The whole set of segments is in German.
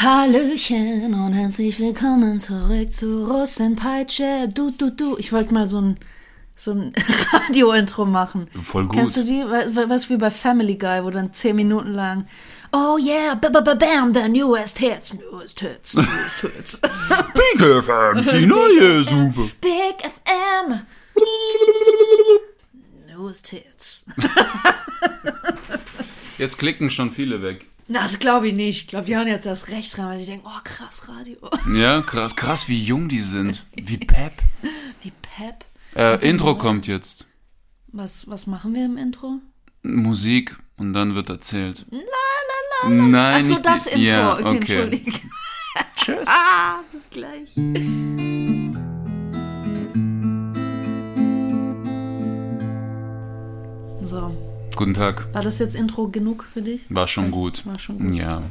Hallöchen und herzlich willkommen zurück zu Russenpeitsche. Du, du, du. Ich wollte mal so ein, so ein Radio-Intro machen. Voll gut. Kennst du die? Du, wie bei Family Guy, wo dann zehn Minuten lang Oh yeah, b -b -b bam, the newest hits, newest hits, newest hits. Big FM, die neue Suppe. Big FM. Newest hits. Jetzt klicken schon viele weg. Na, das glaube ich nicht. Ich glaube, die hören jetzt erst recht dran, weil die denken, oh krass, Radio. Ja, krass, krass, wie jung die sind. Wie Pep. Wie Pep. Äh, Intro kommt jetzt. Was, was machen wir im Intro? Musik und dann wird erzählt. La, la, la, la. Nein, Ach so, das die- Intro. ja, okay, okay. entschuldige. Tschüss. Ah, bis gleich. Guten Tag. war das jetzt Intro genug für dich? War schon gut. War schon gut. Ja.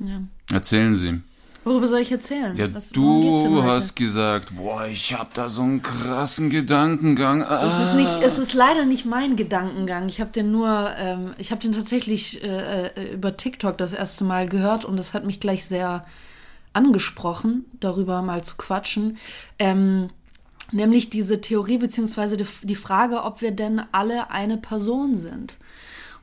Ja. Erzählen Sie. Worüber soll ich erzählen? Ja, Was- du hast gesagt, boah, ich hab da so einen krassen Gedankengang. Ah. Es ist, nicht, es ist leider nicht mein Gedankengang. Ich habe den nur, ähm, ich habe den tatsächlich äh, äh, über TikTok das erste Mal gehört und es hat mich gleich sehr angesprochen, darüber mal zu quatschen. Ähm, nämlich diese Theorie beziehungsweise die, die Frage, ob wir denn alle eine Person sind.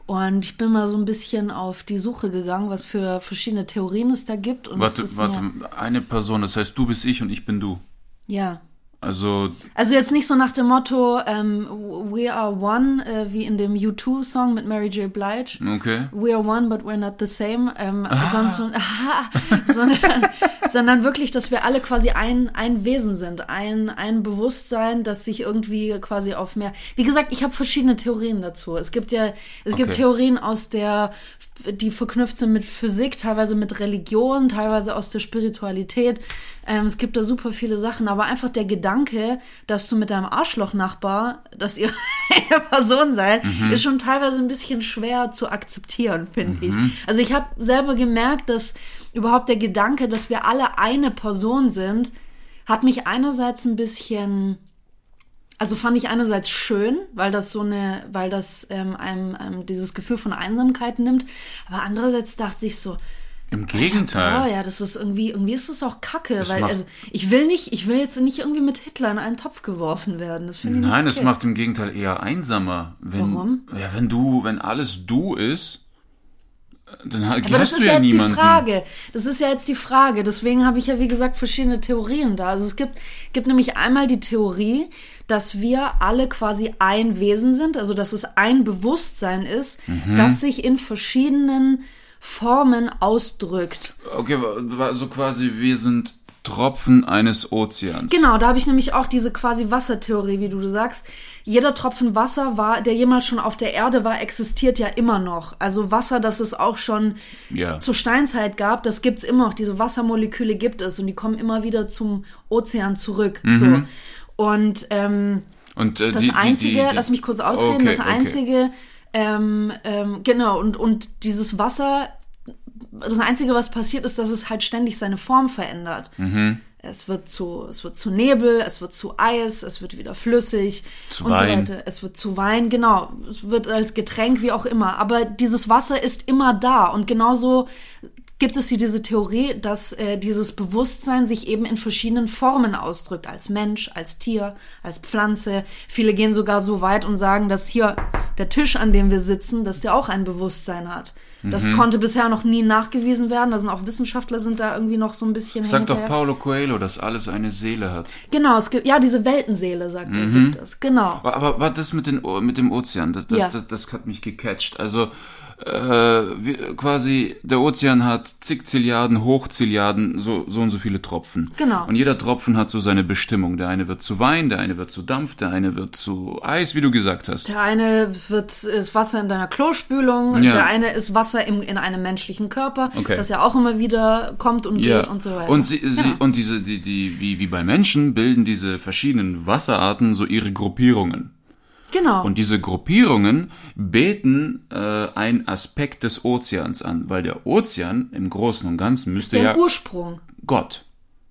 Und ich bin mal so ein bisschen auf die Suche gegangen, was für verschiedene Theorien es da gibt. Und Warte, warte, eine Person, das heißt, du bist ich und ich bin du. ja. Also, Also jetzt nicht so nach dem Motto ähm, We are one, äh, wie in dem U2-Song mit Mary J. Blige. okay. We are one, but we're not the same. Ähm, sonst so, sondern, sondern wirklich, dass wir alle quasi ein, ein Wesen sind, ein, ein Bewusstsein, das sich irgendwie quasi auf mehr. Wie gesagt, ich habe verschiedene Theorien dazu. Es gibt ja, es gibt Okay. Theorien aus der, die verknüpft sind mit Physik, teilweise mit Religion, teilweise aus der Spiritualität. Ähm, es gibt da super viele Sachen, aber einfach der Gedanke, dass du mit deinem Arschloch-Nachbar, dass ihr eine Person seid, ist schon teilweise ein bisschen schwer zu akzeptieren, finde ich. Also ich habe selber gemerkt, dass überhaupt der Gedanke, dass wir alle eine Person sind, hat mich einerseits ein bisschen also fand ich einerseits schön, weil das so eine, weil das ähm, einem, einem dieses Gefühl von Einsamkeit nimmt, aber andererseits dachte ich so, Im Oh Gegenteil. ja, das ist irgendwie, irgendwie ist es auch Kacke, Es weil also ich will nicht, ich will jetzt nicht irgendwie mit Hitler in einen Topf geworfen werden. Das finde ich Nein, es okay. macht im Gegenteil eher einsamer. Wenn, Warum? Ja, wenn du, wenn alles du ist, dann ha- Aber das hast ist ja jetzt niemanden. die Frage. Das ist ja jetzt die Frage. Deswegen habe ich ja, wie gesagt, verschiedene Theorien da. Also es gibt, gibt nämlich einmal die Theorie, dass wir alle quasi ein Wesen sind, also dass es ein Bewusstsein ist, Mhm. das sich in verschiedenen Formen ausdrückt. Okay, so quasi, wir sind Tropfen eines Ozeans. Genau, da habe ich nämlich auch diese quasi Wassertheorie, wie du sagst. Jeder Tropfen Wasser war, der jemals schon auf der Erde war, existiert ja immer noch. Also Wasser, das es auch schon Ja. zur Steinzeit gab, das gibt's immer noch. Diese Wassermoleküle gibt es und die kommen immer wieder zum Ozean zurück. Mhm. So. Und ähm, Und äh, das die, Einzige, die, die, lass mich kurz ausreden, Okay, das okay. Einzige, ähm, ähm, genau, und, und dieses Wasser, das Einzige, was passiert, ist, dass es halt ständig seine Form verändert. Mhm. Es wird zu, es wird zu Nebel, es wird zu Eis, es wird wieder flüssig Zu und Wein. so weiter. Es wird zu Wein, genau. Es wird als Getränk, wie auch immer. Aber dieses Wasser ist immer da. Und genauso gibt es hier diese Theorie, dass äh, dieses Bewusstsein sich eben in verschiedenen Formen ausdrückt. Als Mensch, als Tier, als Pflanze. Viele gehen sogar so weit und sagen, dass hier der Tisch, an dem wir sitzen, dass der auch ein Bewusstsein hat. Das Mhm. konnte bisher noch nie nachgewiesen werden. Da sind auch Wissenschaftler sind da irgendwie noch so ein bisschen Sagt doch. Paulo Coelho, dass alles eine Seele hat. Genau, es gibt, ja, diese Weltenseele, sagt er, Mhm. gibt es. Genau. Aber, aber was das mit, den, mit dem Ozean, das, das, Ja. das, das hat mich gecatcht. Also äh, quasi der Ozean hat zig Zilliarden, Hochzilliarden, so, so und so viele Tropfen. Genau. Und jeder Tropfen hat so seine Bestimmung. Der eine wird zu Wein, der eine wird zu Dampf, der eine wird zu Eis, wie du gesagt hast. Der eine wird, ist Wasser in deiner Klospülung, Ja. der eine ist Wasser im, in einem menschlichen Körper, Okay. das ja auch immer wieder kommt und geht und so weiter. Und, sie, sie, Genau. und diese, die, die, wie, wie bei Menschen bilden diese verschiedenen Wasserarten so ihre Gruppierungen. Genau. Und diese Gruppierungen beten äh, einen Aspekt des Ozeans an, weil der Ozean im Großen und Ganzen müsste der ja Ursprung. Gott.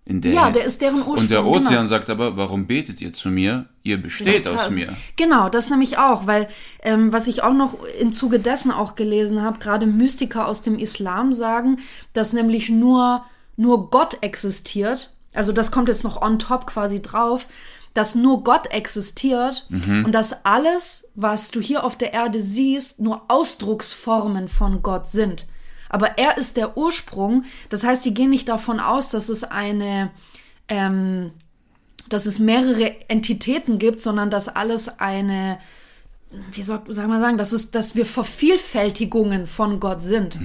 In der, Ja, der ist deren Ursprung, Und der Ozean genau. sagt aber, warum betet ihr zu mir? Ihr besteht aus mir. Genau, das nämlich auch, weil ähm, was ich auch noch im Zuge dessen auch gelesen habe, gerade Mystiker aus dem Islam sagen, dass nämlich nur, nur Gott existiert. Also das kommt jetzt noch on top quasi drauf, dass nur Gott existiert und dass alles, was du hier auf der Erde siehst, nur Ausdrucksformen von Gott sind. Aber er ist der Ursprung. Das heißt, die gehen nicht davon aus, dass es eine ähm, dass es mehrere Entitäten gibt, sondern dass alles eine, wie soll, soll man sagen, dass, es, dass wir Vervielfältigungen von Gott sind.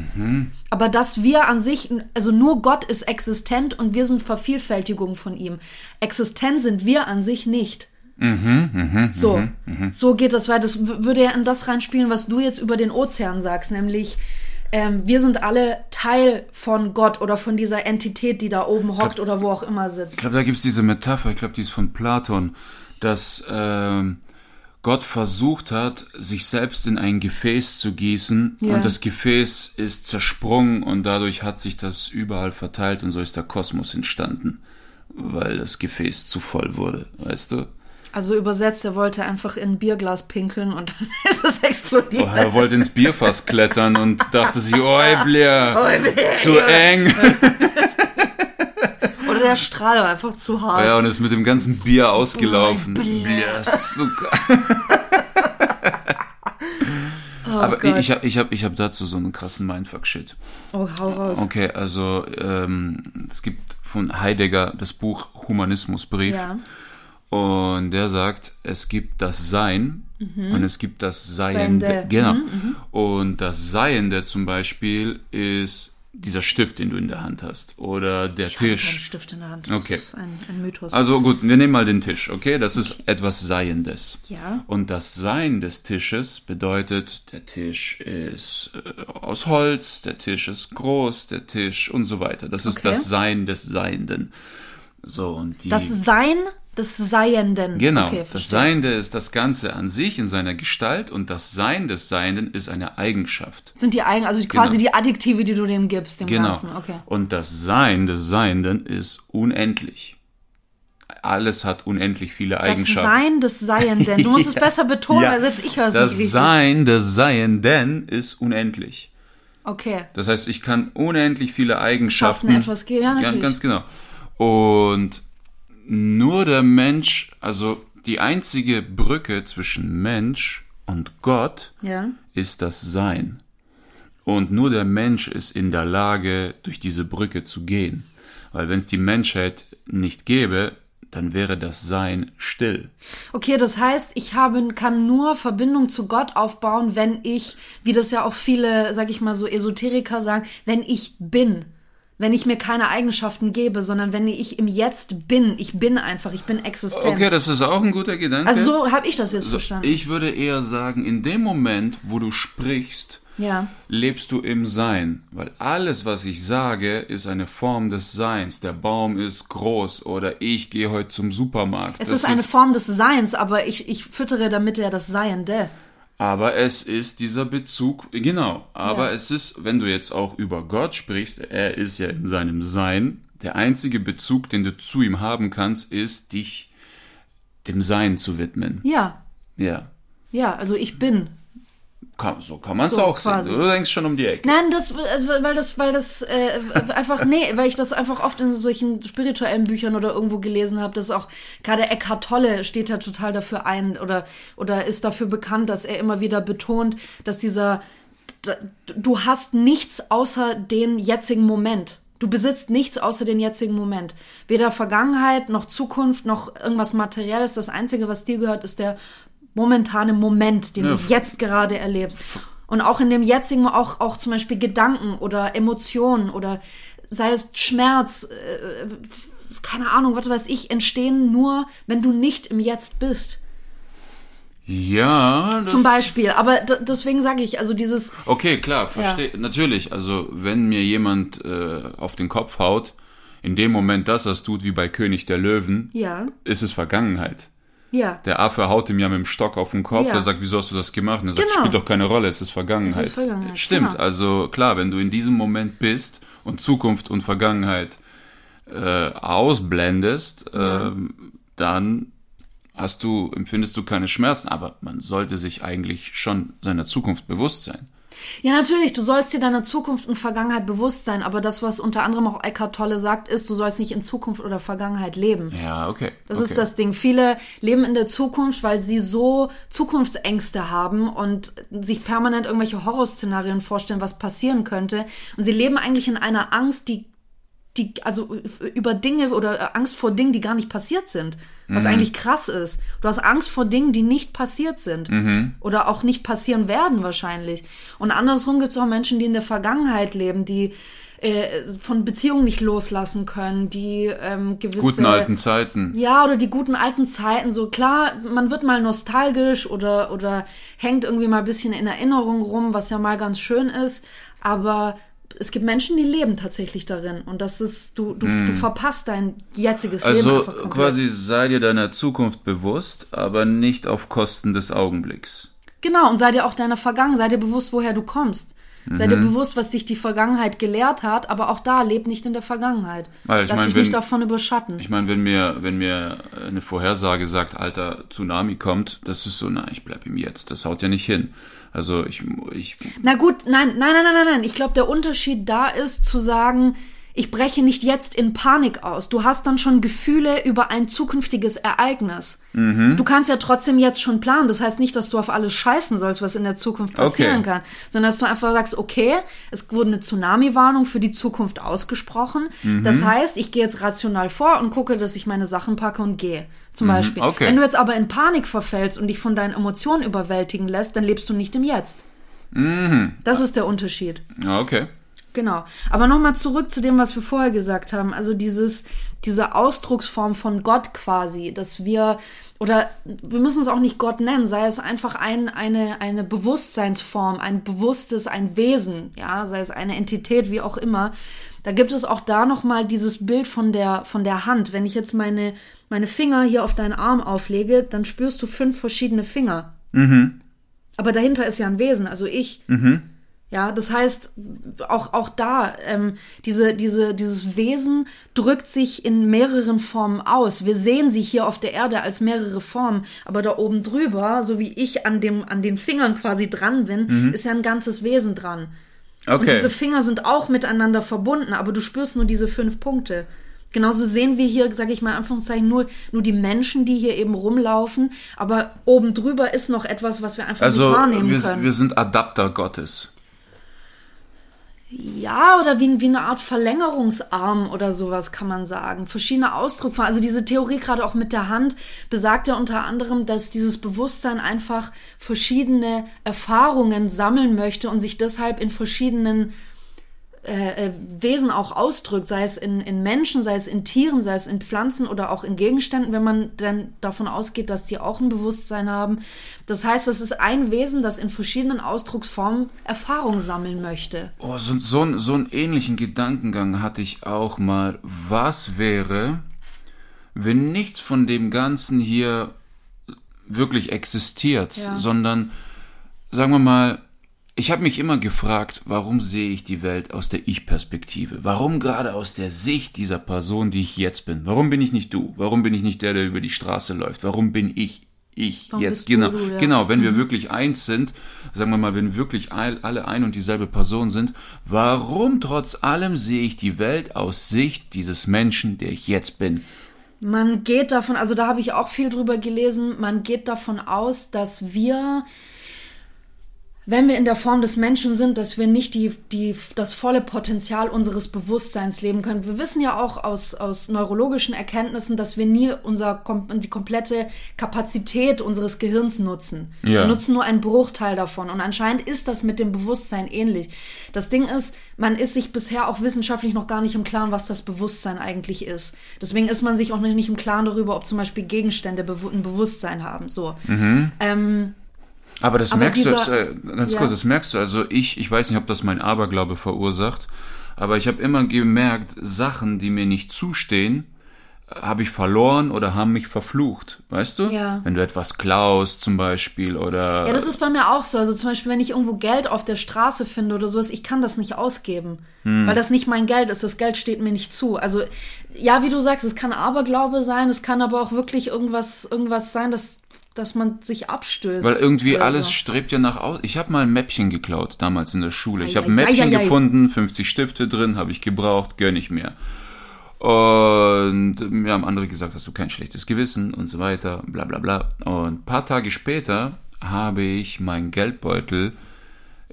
Aber dass wir an sich, also nur Gott ist existent und wir sind Vervielfältigungen von ihm. Existent sind wir an sich nicht. so, so geht das weiter. Das würde ja in das reinspielen, was du jetzt über den Ozean sagst, nämlich ähm, wir sind alle Teil von Gott oder von dieser Entität, die da oben hockt oder wo auch immer sitzt. Ich glaube, da gibt's diese Metapher, ich glaube, die ist von Platon, dass ähm, Gott versucht hat, sich selbst in ein Gefäß zu gießen Ja. und das Gefäß ist zersprungen und dadurch hat sich das überall verteilt und so ist der Kosmos entstanden, weil das Gefäß zu voll wurde, weißt du? Also übersetzt, er wollte einfach in ein Bierglas pinkeln und dann ist es explodiert. Oh, er wollte ins Bierfass klettern und dachte sich, oi, Blair, zu eng. Der Strahl war einfach zu hart. Ja, und ist mit dem ganzen Bier ausgelaufen. Oh. Blair, Zucker. Aber Oh Gott. ich habe ich hab, ich hab dazu so einen krassen Mindfuck-Shit. oh, hau raus. Okay, also ähm, es gibt von Heidegger das Buch Humanismusbrief Ja. und der sagt, es gibt das Sein und es gibt das Seiende. Mhm. Seiende. Mhm, Genau. Und das Seiende zum Beispiel ist dieser Stift, den du in der Hand hast oder der Ich habe keinen Tisch. Stift in der Hand. Das Okay. ist ein, ein Mythos. Also gut, wir nehmen mal den Tisch, okay? Das ist etwas Seiendes. Ja. Und das Sein des Tisches bedeutet, der Tisch ist äh, aus Holz, der Tisch ist groß, der Tisch und so weiter. Das ist Okay. das Sein des Seienden. So, und die. das Sein des Seienden. Genau, okay, das. Seiende ist das Ganze an sich in seiner Gestalt und das Sein des Seienden ist eine Eigenschaft. Sind die Eigen, also quasi Genau. die Adjektive, die du dem gibst, dem Genau. Ganzen. Okay. Und das Sein des Seienden ist unendlich. Alles hat unendlich viele Das Eigenschaften. Sein des Seienden. Du musst es Ja. besser betonen, Ja. weil selbst ich höre es Das nicht richtig. Sein des Seienden ist unendlich. Okay. Das heißt, ich kann unendlich viele Eigenschaften. Schaffen etwas geben, ja, Ja, natürlich. ganz genau. Und nur der Mensch, also die einzige Brücke zwischen Mensch und Gott Ja. ist das Sein. Und nur der Mensch ist in der Lage, durch diese Brücke zu gehen. Weil wenn es die Menschheit nicht gäbe, dann wäre das Sein still. Okay, das heißt, ich habe, kann nur Verbindung zu Gott aufbauen, wenn ich, wie das ja auch viele, sag ich mal so, Esoteriker sagen, wenn ich bin. Wenn ich mir keine Eigenschaften gebe, sondern wenn ich im Jetzt bin. Ich bin einfach, ich bin existent. Okay, das ist auch ein guter Gedanke. also so habe ich das jetzt So, verstanden. ich würde eher sagen, in dem Moment, wo du sprichst, ja. lebst du im Sein. Weil alles, was ich sage, ist eine Form des Seins. Der Baum ist groß oder ich gehe heute zum Supermarkt. Es Das ist eine Form des Seins, aber ich, ich füttere damit ja das Seiende. Aber es ist dieser Bezug, genau. Aber Ja. es ist, wenn du jetzt auch über Gott sprichst, er ist ja in seinem Sein. Der einzige Bezug, den du zu ihm haben kannst, ist dich dem Sein zu widmen. Ja. Ja. Ja, also ich bin. Kann, so kann man es So, auch quasi. sehen. Du denkst schon um die Ecke. Nein, das, äh, weil das, weil das äh, einfach, nee, weil ich das einfach oft in solchen spirituellen Büchern oder irgendwo gelesen habe, dass auch gerade Eckhart Tolle steht ja total dafür ein oder, oder ist dafür bekannt, dass er immer wieder betont, dass dieser, du hast nichts außer den jetzigen Moment. Du besitzt nichts außer den jetzigen Moment. Weder Vergangenheit noch Zukunft noch irgendwas Materielles. Das Einzige, was dir gehört, ist der momentane Moment, den Ja, du jetzt gerade erlebst. Und auch in dem jetzigen, auch, auch zum Beispiel Gedanken oder Emotionen oder sei es Schmerz, äh, keine Ahnung, was weiß ich, entstehen nur, wenn du nicht im Jetzt bist. Ja, das, Zum Beispiel. Aber deswegen sage ich, also dieses, Okay, klar, verstehe. Natürlich, also wenn mir jemand äh, auf den Kopf haut, in dem Moment, dass er es tut, wie bei König der Löwen, ja, ist es Vergangenheit. Ja. Der Affe haut ihm ja mit dem Stock auf den Kopf, Ja. er sagt, wieso hast du das gemacht? Und er sagt, Genau. spielt doch keine Rolle, es ist Vergangenheit. Ist Vergangenheit, Stimmt, genau. also klar, wenn du in diesem Moment bist und Zukunft und Vergangenheit äh, ausblendest, ähm, dann hast du, empfindest du keine Schmerzen. Aber man sollte sich eigentlich schon seiner Zukunft bewusst sein. Ja, natürlich, du sollst dir deiner Zukunft und Vergangenheit bewusst sein, aber das, was unter anderem auch Eckhart Tolle sagt, ist, du sollst nicht in Zukunft oder Vergangenheit leben. Ja, okay. Das okay. ist das Ding. Viele leben in der Zukunft, weil sie so Zukunftsängste haben und sich permanent irgendwelche Horrorszenarien vorstellen, was passieren könnte. Und sie leben eigentlich in einer Angst, die die, also über Dinge oder Angst vor Dingen, die gar nicht passiert sind. Was eigentlich krass ist. Du hast Angst vor Dingen, die nicht passiert sind. Oder auch nicht passieren werden wahrscheinlich. Und andersrum gibt es auch Menschen, die in der Vergangenheit leben, die äh, von Beziehungen nicht loslassen können, die ähm, gewisse Guten alten Zeiten. ja, oder die guten alten Zeiten, so klar, man wird mal nostalgisch oder, oder hängt irgendwie mal ein bisschen in Erinnerung rum, was ja mal ganz schön ist, aber es gibt Menschen, die leben tatsächlich darin und das ist, du, du, du verpasst dein jetziges Leben Also einfach komplett. quasi sei dir deiner Zukunft bewusst, aber nicht auf Kosten des Augenblicks. Genau, und sei dir auch deiner Vergangenheit, sei dir bewusst, woher du kommst. Sei Mhm. dir bewusst, was dich die Vergangenheit gelehrt hat, aber auch da leb nicht in der Vergangenheit. Weil ich Lass mein, dich wenn- nicht davon überschatten. Ich meine, wenn mir, wenn mir eine Vorhersage sagt, alter Tsunami kommt, das ist so, na, ich bleib im Jetzt. Das haut ja nicht hin. Also ich, ich Na gut, nein, nein, nein, nein, nein, nein. Ich glaube, der Unterschied da ist zu sagen, ich breche nicht jetzt in Panik aus. Du hast dann schon Gefühle über ein zukünftiges Ereignis. Mhm. Du kannst ja trotzdem jetzt schon planen. Das heißt nicht, dass du auf alles scheißen sollst, was in der Zukunft passieren Okay. kann, sondern dass du einfach sagst, okay, es wurde eine Tsunami-Warnung für die Zukunft ausgesprochen. Mhm. Das heißt, ich gehe jetzt rational vor und gucke, dass ich meine Sachen packe und gehe. Zum Beispiel. Mhm. okay. Wenn du jetzt aber in Panik verfällst und dich von deinen Emotionen überwältigen lässt, dann lebst du nicht im Jetzt. Mhm. Das ist der Unterschied. okay. Genau. Aber nochmal zurück zu dem, was wir vorher gesagt haben. Also dieses, diese Ausdrucksform von Gott quasi, dass wir, oder wir müssen es auch nicht Gott nennen, sei es einfach ein, eine, eine Bewusstseinsform, ein bewusstes, ein Wesen, ja, sei es eine Entität, wie auch immer. Da gibt es auch da nochmal dieses Bild von der, von der Hand. Wenn ich jetzt meine, meine Finger hier auf deinen Arm auflege, dann spürst du fünf verschiedene Finger. Aber dahinter ist ja ein Wesen, also ich. Ja, das heißt, auch, auch da, ähm, diese, diese, dieses Wesen drückt sich in mehreren Formen aus. Wir sehen sie hier auf der Erde als mehrere Formen, aber da oben drüber, so wie ich an, dem, an den Fingern quasi dran bin, ist ja ein ganzes Wesen dran. Und Okay. diese Finger sind auch miteinander verbunden, aber du spürst nur diese fünf Punkte. Genauso sehen wir hier, sage ich mal in Anführungszeichen, nur, nur die Menschen, die hier eben rumlaufen, aber oben drüber ist noch etwas, was wir einfach Also nicht wahrnehmen wir, können. wir sind Adapter Gottes. Ja, oder wie, wie eine Art Verlängerungsarm oder sowas kann man sagen. Verschiedene Ausdrucksformen. Also diese Theorie gerade auch mit der Hand besagt ja unter anderem, dass dieses Bewusstsein einfach verschiedene Erfahrungen sammeln möchte und sich deshalb in verschiedenen äh, äh, Wesen auch ausdrückt, sei es in, in Menschen, sei es in Tieren, sei es in Pflanzen oder auch in Gegenständen, wenn man dann davon ausgeht, dass die auch ein Bewusstsein haben. Das heißt, es ist ein Wesen, das in verschiedenen Ausdrucksformen Erfahrung sammeln möchte. Oh, so, so, so einen ähnlichen Gedankengang hatte ich auch mal. Was wäre, wenn nichts von dem Ganzen hier wirklich existiert, Ja. sondern, sagen wir mal, ich habe mich immer gefragt, warum sehe ich die Welt aus der Ich-Perspektive? Warum gerade aus der Sicht dieser Person, die ich jetzt bin? Warum bin ich nicht du? Warum bin ich nicht der, der über die Straße läuft? Warum bin ich ich Warum jetzt? Genau, du, ja. genau. Wenn wir wirklich eins sind, sagen wir mal, wenn wirklich all- alle ein und dieselbe Person sind, warum trotz allem sehe ich die Welt aus Sicht dieses Menschen, der ich jetzt bin? Man geht davon, also da habe ich auch viel drüber gelesen, man geht davon aus, dass wir, wenn wir in der Form des Menschen sind, dass wir nicht die, die, das volle Potenzial unseres Bewusstseins leben können. Wir wissen ja auch aus, aus neurologischen Erkenntnissen, dass wir nie unser, die komplette Kapazität unseres Gehirns nutzen. Ja. Wir nutzen nur einen Bruchteil davon. Und anscheinend ist das mit dem Bewusstsein ähnlich. Das Ding ist, man ist sich bisher auch wissenschaftlich noch gar nicht im Klaren, was das Bewusstsein eigentlich ist. Deswegen ist man sich auch noch nicht im Klaren darüber, ob zum Beispiel Gegenstände ein Bewusstsein haben. So. Ähm, Aber das Aber merkst dieser- du, das, äh, ganz Ja. kurz, das merkst du. Also ich, ich weiß nicht, ob das mein Aberglaube verursacht, aber ich habe immer gemerkt, Sachen, die mir nicht zustehen, habe ich verloren oder haben mich verflucht, weißt du? Ja. Wenn du etwas klaust zum Beispiel oder... Ja, das ist bei mir auch so. Also zum Beispiel, wenn ich irgendwo Geld auf der Straße finde oder sowas, ich kann das nicht ausgeben, Hm. weil das nicht mein Geld ist. Das Geld steht mir nicht zu. Also ja, wie du sagst, es kann Aberglaube sein, es kann aber auch wirklich irgendwas, irgendwas sein, dass, dass man sich abstößt. Weil irgendwie alles so. strebt ja nach aus. Ich habe mal ein Mäppchen geklaut, damals in der Schule. Ich Ei, habe ein ei, ei, Mäppchen ei, ei. gefunden, 50 Stifte drin, habe ich gebraucht, gönn ich mir. Und mir haben andere gesagt, hast du kein schlechtes Gewissen und so weiter, bla bla bla. Und ein paar Tage später habe ich meinen Geldbeutel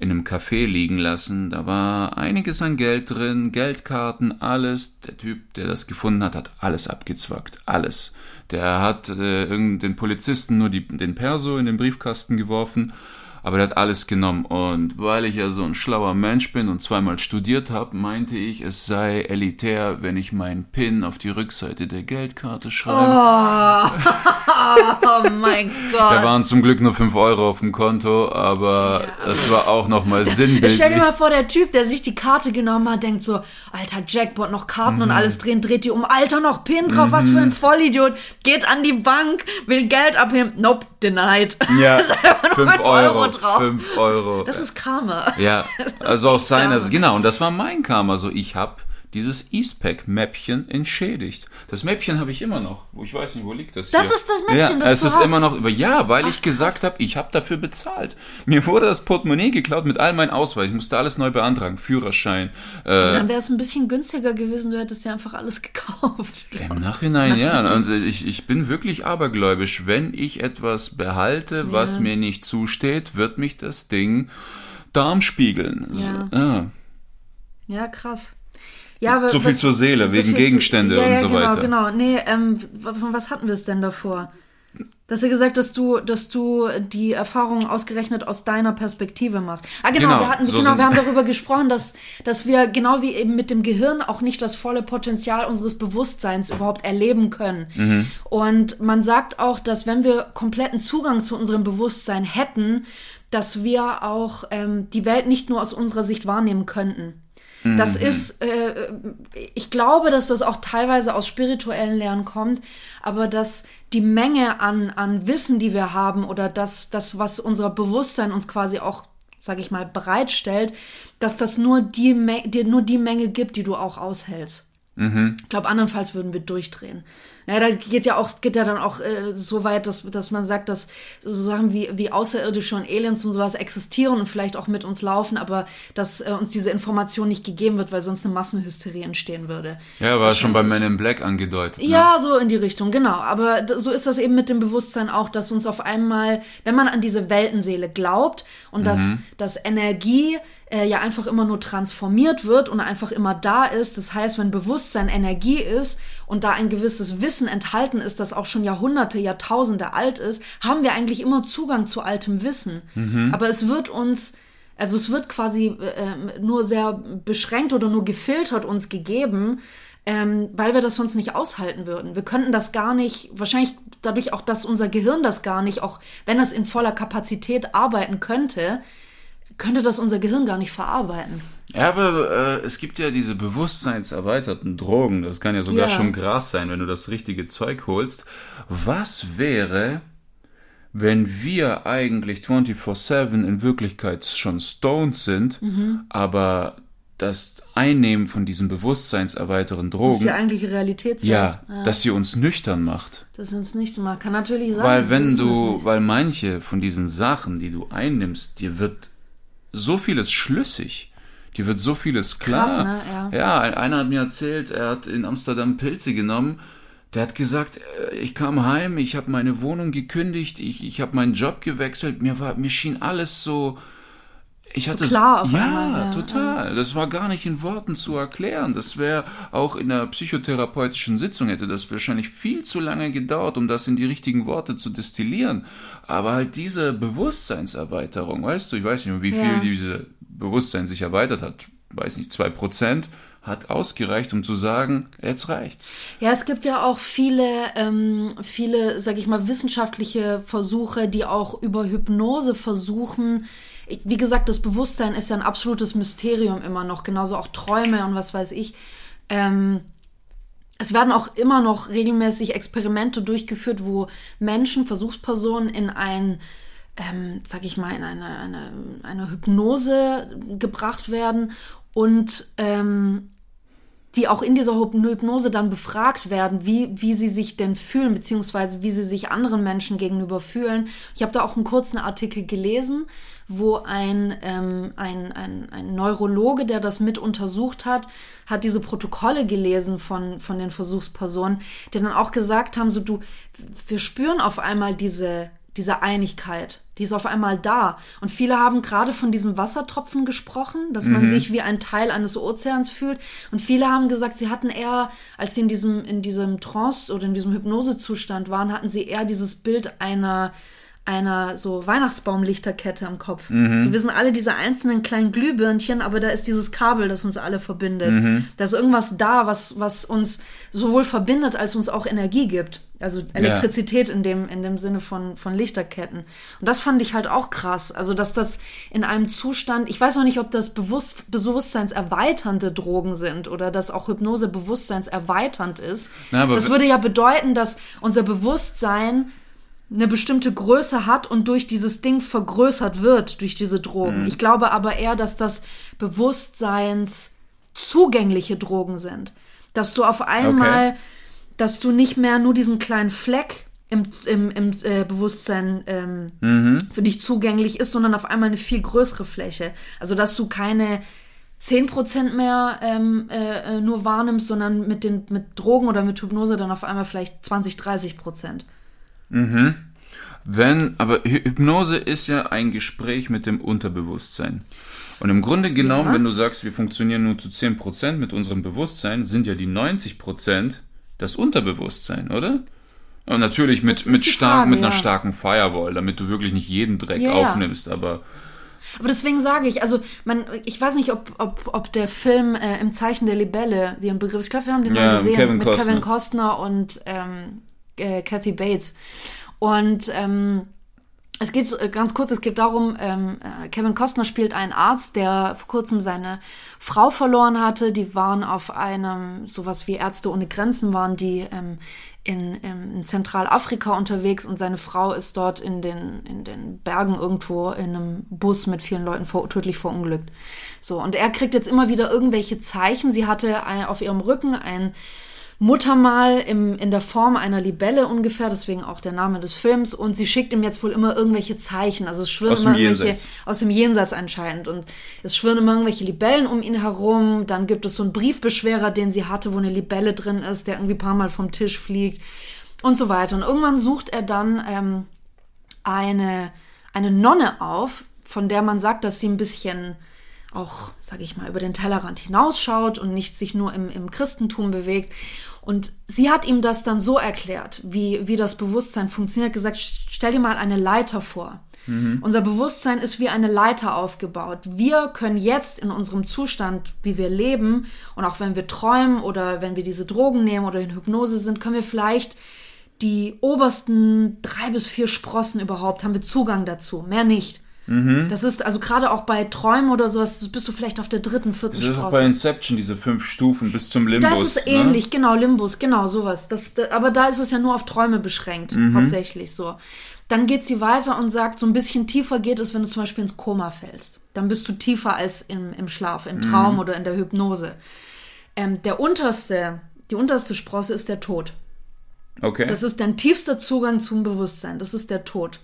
in einem Café liegen lassen. Da war einiges an Geld drin, Geldkarten, alles. Der Typ, der das gefunden hat, hat alles abgezwackt. Alles. Der hat äh, den Polizisten nur die, den Perso in den Briefkasten geworfen, aber der hat alles genommen. Und weil ich ja so ein schlauer Mensch bin und zweimal studiert habe, meinte ich, es sei elitär, wenn ich meinen PIN auf die Rückseite der Geldkarte schreibe. Oh mein Da Gott. waren zum Glück nur 5 Euro auf dem Konto, aber das war auch nochmal sinnbildlich. Stell dir mal vor, der Typ, der sich die Karte genommen hat, denkt so, alter Jackpot, noch Karten Mhm. und alles drehen, dreht die um, alter, noch Pin drauf, was für ein Vollidiot, geht an die Bank, will Geld abheben, nope, denied. Ja, Ist einfach nur 5 fünf Euro Euro, drauf. 5 Euro. Das ist Karma. Ja, also aus seiner, genau, und das war mein Karma. So, ich habe dieses Eastpack-Mäppchen entschädigt. Das Mäppchen habe ich immer noch. Wo ich weiß nicht, wo liegt das Das hier? ist das Mäppchen, ja, das es du ist hast? immer noch, ja, weil ich Ach, gesagt krass. habe, ich habe dafür bezahlt. Mir wurde das Portemonnaie geklaut mit all meinen Ausweis. Ich musste alles neu beantragen, Führerschein. Äh, Dann wäre es ein bisschen günstiger gewesen, du hättest ja einfach alles gekauft. Im Nachhinein, ja. Und ich, ich bin wirklich abergläubisch. Wenn ich etwas behalte, was mir nicht zusteht, wird mich das Ding Darm spiegeln. So, Ja. ja. Ja, krass. Ja, aber So viel zur Seele, wegen viel Gegenstände ja, und ja, so genau, weiter. Genau, nee, ähm, von was hatten wir es denn davor? Du hast ja gesagt, dass du, dass du die Erfahrungen ausgerechnet aus deiner Perspektive machst. Ah, genau, Genau, wir hatten, so genau, wir haben darüber gesprochen, dass, dass wir genau wie eben mit dem Gehirn auch nicht das volle Potenzial unseres Bewusstseins überhaupt erleben können. Mhm. Und man sagt auch, dass wenn wir kompletten Zugang zu unserem Bewusstsein hätten, dass wir auch ähm, die Welt nicht nur aus unserer Sicht wahrnehmen könnten. Das ist, äh, ich glaube, dass das auch teilweise aus spirituellen Lernen kommt, aber dass die Menge an, an Wissen, die wir haben oder das, das, was unser Bewusstsein uns quasi auch, sage ich mal, bereitstellt, dass das nur die, Me dir nur die Menge gibt, die du auch aushältst. Ich glaube, andernfalls würden wir durchdrehen. Naja, da geht ja auch, geht ja dann auch äh, so weit, dass, dass man sagt, dass so Sachen wie, wie Außerirdische und Aliens und sowas existieren und vielleicht auch mit uns laufen, aber dass äh, uns diese Information nicht gegeben wird, weil sonst eine Massenhysterie entstehen würde. Ja, war schon bei. Men in Black angedeutet. Ne? Ja, so in die Richtung, genau. Aber so ist das eben mit dem Bewusstsein auch, dass uns auf einmal, wenn man an diese Weltenseele glaubt und dass, dass Energie äh, ja einfach immer nur transformiert wird und einfach immer da ist. Das heißt, wenn Bewusstsein Energie ist und da ein gewisses Wissen enthalten ist, das auch schon Jahrhunderte, Jahrtausende alt ist, haben wir eigentlich immer Zugang zu altem Wissen. Aber es wird uns also es wird quasi äh, nur sehr beschränkt oder nur gefiltert uns gegeben, ähm, weil wir das sonst nicht aushalten würden. Wir könnten das gar nicht, wahrscheinlich dadurch auch, dass unser Gehirn das gar nicht, auch wenn es in voller Kapazität arbeiten könnte, könnte das unser Gehirn gar nicht verarbeiten. Ja, aber äh, es gibt ja diese bewusstseinserweiterten Drogen. Das kann ja sogar Ja. schon Gras sein, wenn du das richtige Zeug holst. Was wäre, wenn wir eigentlich 24-7 in Wirklichkeit schon stoned sind, Mhm. aber das Einnehmen von diesen ist Drogen, die eigentliche Realität. ja, dass sie uns nüchtern macht. Das ist nicht mal. Kann natürlich sein. Weil wenn du, weil manche von diesen Sachen, die du einnimmst, dir wird so vieles schlüssig. Dir wird so vieles klar. Krass, ne? Ja. ja, ein- einer hat mir erzählt, er hat in Amsterdam Pilze genommen. Der hat gesagt, äh, ich kam heim, ich habe meine Wohnung gekündigt, ich, ich habe meinen Job gewechselt, mir war, mir schien alles so, ich hatte klar auf ja, einmal, ja, total. Das war gar nicht in Worten zu erklären. Das wäre auch in einer psychotherapeutischen Sitzung hätte das wahrscheinlich viel zu lange gedauert, um das in die richtigen Worte zu destillieren. Aber halt diese Bewusstseinserweiterung, weißt du, ich weiß nicht, wie viel Ja. diese Bewusstsein sich erweitert hat, weiß nicht, zwei Prozent, hat ausgereicht, um zu sagen, jetzt reicht's. Ja, es gibt ja auch viele, ähm, viele, sag ich mal, wissenschaftliche Versuche, die auch über Hypnose versuchen. Ich, wie gesagt, das Bewusstsein ist ja ein absolutes Mysterium immer noch, genauso auch Träume und was weiß ich. Ähm, es werden auch immer noch regelmäßig Experimente durchgeführt, wo Menschen, Versuchspersonen in ein, ähm, sag ich mal, in eine, eine, eine Hypnose gebracht werden und ähm, die auch in dieser Hypnose dann befragt werden, wie, wie sie sich denn fühlen, beziehungsweise wie sie sich anderen Menschen gegenüber fühlen. Ich habe da auch einen kurzen Artikel gelesen, wo ein, ähm, ein, ein, ein Neurologe, der das mit untersucht hat, hat diese Protokolle gelesen von, von den Versuchspersonen, die dann auch gesagt haben, so du, wir spüren auf einmal diese, diese Einigkeit, die ist auf einmal da. Und viele haben gerade von diesen Wassertropfen gesprochen, dass man sich wie ein Teil eines Ozeans fühlt. Und viele haben gesagt, sie hatten eher, als sie in diesem, in diesem Trance oder in diesem Hypnosezustand waren, hatten sie eher dieses Bild einer, einer so Weihnachtsbaumlichterkette am Kopf. Mhm. So, wir sind alle diese einzelnen kleinen Glühbirnchen, aber da ist dieses Kabel, das uns alle verbindet. Mhm. Da ist irgendwas da, was, was uns sowohl verbindet, als uns auch Energie gibt. Also Elektrizität in dem, in dem Sinne von, von Lichterketten. Und das fand ich halt auch krass. Also, dass das in einem Zustand, ich weiß noch nicht, ob das bewusst, bewusstseinserweiternde Drogen sind oder dass auch Hypnose bewusstseinserweiternd ist. Na, das würde ja bedeuten, dass unser Bewusstsein eine bestimmte Größe hat und durch dieses Ding vergrößert wird, durch diese Mhm. Drogen. Ich glaube aber eher, dass das Bewusstseins zugängliche Drogen sind. Dass du auf einmal, Okay. Dass du nicht mehr nur diesen kleinen Fleck im, im, im äh, Bewusstsein ähm, Mhm. für dich zugänglich ist, sondern auf einmal eine viel größere Fläche. Also dass du keine 10% mehr ähm, äh, nur wahrnimmst, sondern mit, den, mit Drogen oder mit Hypnose dann auf einmal vielleicht 20, 30 Prozent. Wenn, aber Hy- Hypnose ist ja ein Gespräch mit dem Unterbewusstsein. Und im Grunde genommen, Ja. wenn du sagst, wir funktionieren nur zu 10% mit unserem Bewusstsein, sind ja die 90% das Unterbewusstsein, oder? Und natürlich mit, mit, stark, Frage, mit einer ja. starken Firewall, damit du wirklich nicht jeden Dreck Ja, aufnimmst, aber Aber deswegen sage ich, also man, ich weiß nicht, ob, ob, ob der Film äh, im Zeichen der Libelle, den Begriff, ich glaube, wir haben den Ja, mal gesehen, Kevin mit Costner. Kevin Costner und ähm, äh, Kathy Bates. Und ähm, es geht äh, ganz kurz, es geht darum, ähm, äh, Kevin Costner spielt einen Arzt, der vor kurzem seine Frau verloren hatte. Die waren auf einem, sowas wie Ärzte ohne Grenzen waren, die ähm, in, in, Zentralafrika unterwegs und seine Frau ist dort in den, in den Bergen irgendwo in einem Bus mit vielen Leuten vor, tödlich verunglückt. So, und er kriegt jetzt immer wieder irgendwelche Zeichen. Sie hatte auf ihrem Rücken ein Muttermal im, in der Form einer Libelle ungefähr, deswegen auch der Name des Films. Und sie schickt ihm jetzt wohl immer irgendwelche Zeichen. Also es schwirren Aus immer dem irgendwelche Jenseits. aus dem Jenseits anscheinend. Und es schwirren immer irgendwelche Libellen um ihn herum. Dann gibt es so einen Briefbeschwerer, den sie hatte, wo eine Libelle drin ist, der irgendwie ein paar Mal vom Tisch fliegt und so weiter. Und irgendwann sucht er dann ähm, eine, eine Nonne auf, von der man sagt, dass sie ein bisschen auch, sage ich mal, über den Tellerrand hinausschaut und nicht sich nur im, im Christentum bewegt. Und sie hat ihm das dann so erklärt, wie, wie das Bewusstsein funktioniert, gesagt, stell dir mal eine Leiter vor. Unser Bewusstsein ist wie eine Leiter aufgebaut. Wir können jetzt in unserem Zustand, wie wir leben, und auch wenn wir träumen oder wenn wir diese Drogen nehmen oder in Hypnose sind, können wir vielleicht die obersten drei bis vier Sprossen überhaupt, haben wir Zugang dazu, mehr nicht. Das ist also gerade auch bei Träumen oder sowas, bist du vielleicht auf der dritten, vierten das ist auch bei Inception diese fünf Stufen bis zum Limbus. Das ist ne? ähnlich, genau, Limbus, genau, sowas. Das, da, aber da ist es ja nur auf Träume beschränkt, Mhm. hauptsächlich so. Dann geht sie weiter und sagt, so ein bisschen tiefer geht es, wenn du zum Beispiel ins Koma fällst. Dann bist du tiefer als im, im Schlaf, im Traum Mhm. oder in der Hypnose. Ähm, der unterste, die unterste Sprosse ist der Tod. Okay. Das ist dein tiefster Zugang zum Bewusstsein. Das ist der Tod.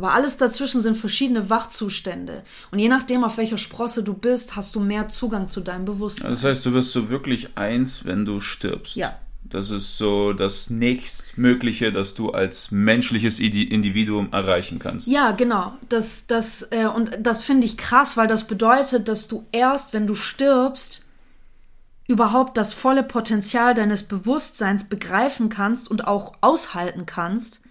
Aber alles dazwischen sind verschiedene Wachzustände. Und je nachdem, auf welcher Sprosse du bist, hast du mehr Zugang zu deinem Bewusstsein. das heißt, du wirst so wirklich eins, wenn du stirbst. Ja. Das ist so das nächstmögliche, das du als menschliches Indi- Individuum erreichen kannst. Ja, genau. Das, das, äh, und das finde ich krass, weil das bedeutet, dass du erst, wenn du stirbst, überhaupt das volle Potenzial deines Bewusstseins begreifen kannst und auch aushalten kannst.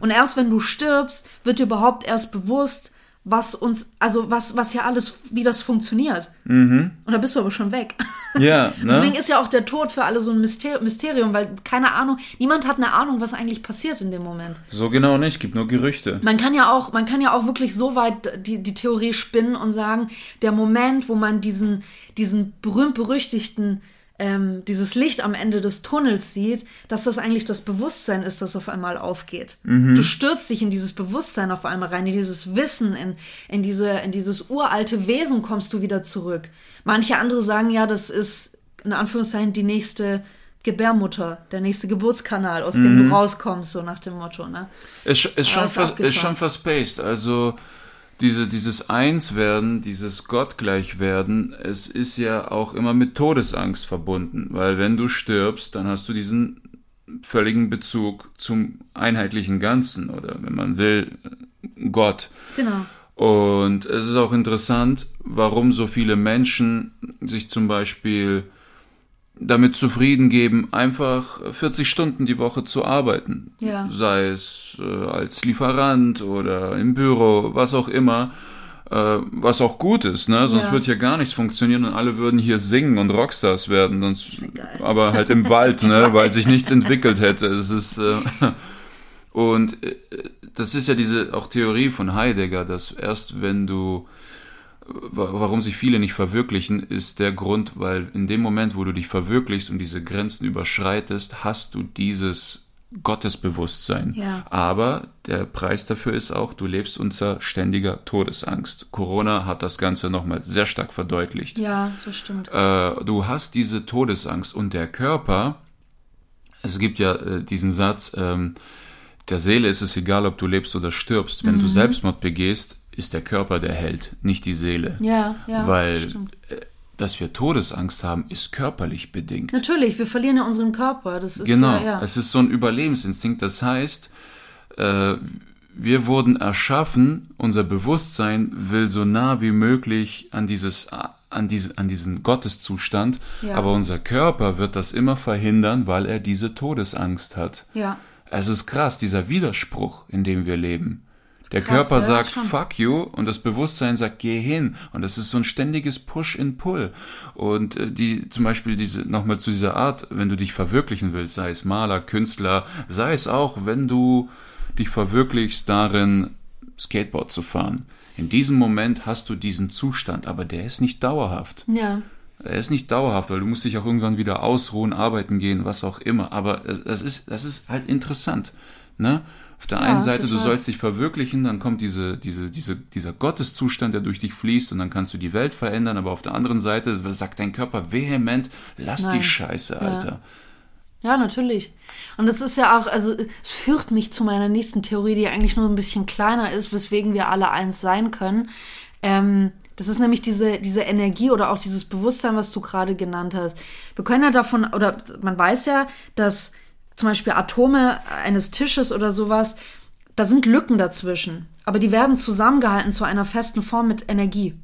Und erst wenn du stirbst, wird dir überhaupt erst bewusst, was uns, also was, was ja alles, wie das funktioniert. Und da bist du aber schon weg. Ja, ne? Deswegen ist ja auch der Tod für alle so ein Myster- Mysterium, weil keine Ahnung, niemand hat eine Ahnung, was eigentlich passiert in dem Moment. so genau nicht, gibt nur Gerüchte. Man kann ja auch, man kann ja auch wirklich so weit die, die Theorie spinnen und sagen, der Moment, wo man diesen, diesen berühmt-berüchtigten ähm, dieses Licht am Ende des Tunnels sieht, dass das eigentlich das Bewusstsein ist, das auf einmal aufgeht. Du stürzt dich in dieses Bewusstsein auf einmal rein, in dieses Wissen, in, in, diese, in dieses uralte Wesen kommst du wieder zurück. Manche andere sagen ja, das ist in Anführungszeichen die nächste Gebärmutter, der nächste Geburtskanal, aus dem du rauskommst, so nach dem Motto. Ne? Ist, ist, schon, vers, ist schon verspaced. Also diese, dieses Einswerden, dieses Gottgleichwerden, es ist ja auch immer mit Todesangst verbunden. Weil wenn du stirbst, dann hast du diesen völligen Bezug zum einheitlichen Ganzen oder wenn man will, Gott. Genau. Und es ist auch interessant, warum so viele Menschen sich zum Beispiel damit zufrieden geben, einfach 40 Stunden die Woche zu arbeiten. Ja. Sei es äh, als Lieferant oder im Büro, was auch immer. Äh, was auch gut ist, ne? Sonst Ja. wird hier gar nichts funktionieren und alle würden hier singen und Rockstars werden. Sonst, aber halt im Wald, ne? Weil sich nichts entwickelt hätte. Es ist äh, und äh, das ist ja diese auch Theorie von Heidegger, dass erst wenn du warum sich viele nicht verwirklichen, ist der Grund, weil in dem Moment, wo du dich verwirklichst und diese Grenzen überschreitest, hast du dieses Gottesbewusstsein. Ja. Aber der Preis dafür ist auch, du lebst unter ständiger Todesangst. Corona hat das Ganze nochmal sehr stark verdeutlicht. Ja, das stimmt. Äh, du hast diese Todesangst und der Körper, es gibt ja äh, diesen Satz, ähm, der Seele ist es egal, ob du lebst oder stirbst. Wenn du Selbstmord begehst, ist der Körper der Held, nicht die Seele. Ja, ja. Weil, stimmt. äh, dass wir Todesangst haben, ist körperlich bedingt. Natürlich, wir verlieren ja unseren Körper. Das ist Genau, ja, ja. es ist so ein Überlebensinstinkt. Das heißt, äh, wir wurden erschaffen, unser Bewusstsein will so nah wie möglich an dieses an, diese, an diesen Gotteszustand, Ja. aber unser Körper wird das immer verhindern, weil er diese Todesangst hat. ja. Es ist krass, dieser Widerspruch, in dem wir leben. Der krass, Körper sagt schon. fuck you und das Bewusstsein sagt geh hin und das ist so ein ständiges Push in Pull und äh, die zum Beispiel diese nochmal zu dieser Art, wenn du dich verwirklichen willst, sei es Maler, Künstler, sei es auch, wenn du dich verwirklichst darin Skateboard zu fahren. In diesem Moment hast du diesen Zustand, aber der ist nicht dauerhaft. Ja. Er ist nicht dauerhaft, weil du musst dich auch irgendwann wieder ausruhen, arbeiten gehen, was auch immer. Aber es- das ist, das ist halt interessant. Ne? Auf der Ja, einen Seite, du total. sollst dich verwirklichen, dann kommt diese, diese, diese, dieser Gotteszustand, der durch dich fließt und dann kannst du die Welt verändern. Aber auf der anderen Seite sagt dein Körper vehement, lass die Nein. Scheiße, Alter. Ja, natürlich. Und das ist ja auch, also es führt mich zu meiner nächsten Theorie, die eigentlich nur ein bisschen kleiner ist, weswegen wir alle eins sein können. Ähm, das ist nämlich diese, diese Energie oder auch dieses Bewusstsein, was du gerade genannt hast. Wir können ja davon, oder man weiß ja, dass zum Beispiel Atome eines Tisches oder sowas, da sind Lücken dazwischen. Aber die werden zusammengehalten zu einer festen Form mit Energie.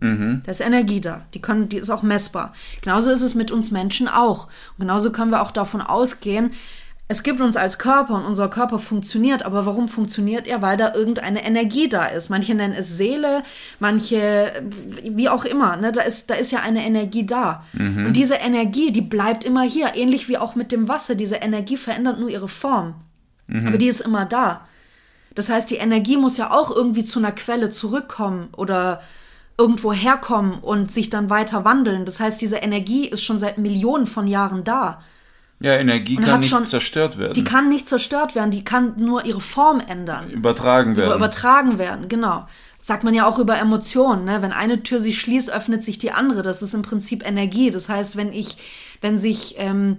Da ist Energie da. Die, können, die ist auch messbar. Genauso ist es mit uns Menschen auch. Und genauso können wir auch davon ausgehen, es gibt uns als Körper und unser Körper funktioniert, aber warum funktioniert er? Weil da irgendeine Energie da ist. Manche nennen es Seele, manche, wie auch immer. Ne? Da, ist, da ist ja eine Energie da. Und diese Energie, die bleibt immer hier. Ähnlich wie auch mit dem Wasser. Diese Energie verändert nur ihre Form. Aber die ist immer da. Das heißt, die Energie muss ja auch irgendwie zu einer Quelle zurückkommen oder irgendwo herkommen und sich dann weiter wandeln. Das heißt, diese Energie ist schon seit Millionen von Jahren da. Ja, Energie kann nicht schon- zerstört werden, Die kann nicht zerstört werden, die kann nur ihre Form ändern, übertragen über, werden. übertragen werden, genau. Das sagt man ja auch über Emotionen, ne? Wenn eine Tür sich schließt, öffnet sich die andere. Das ist im Prinzip Energie. Das heißt, wenn ich, wenn sich ähm,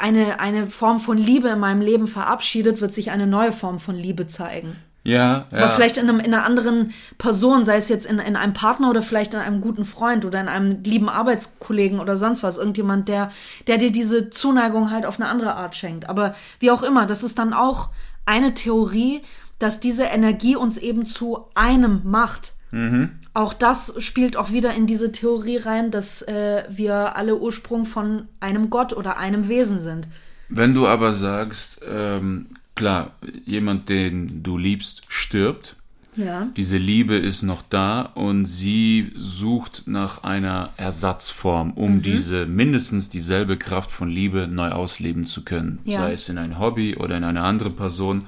eine, eine Form von Liebe in meinem Leben verabschiedet, wird sich eine neue Form von Liebe zeigen. Ja, ja. Aber vielleicht in, einem, in einer anderen Person, sei es jetzt in, in einem Partner oder vielleicht in einem guten Freund oder in einem lieben Arbeitskollegen oder sonst was. Irgendjemand, der, der dir diese Zuneigung halt auf eine andere Art schenkt. Aber wie auch immer, das ist dann auch eine Theorie, dass diese Energie uns eben zu einem macht. Auch das spielt auch wieder in diese Theorie rein, dass äh, wir alle Ursprung von einem Gott oder einem Wesen sind. Wenn du aber sagst, ähm, klar, jemand, den du liebst, stirbt, Ja. diese Liebe ist noch da und sie sucht nach einer Ersatzform, um Mhm. diese mindestens dieselbe Kraft von Liebe neu ausleben zu können. Ja. Sei es in ein Hobby oder in eine andere Person.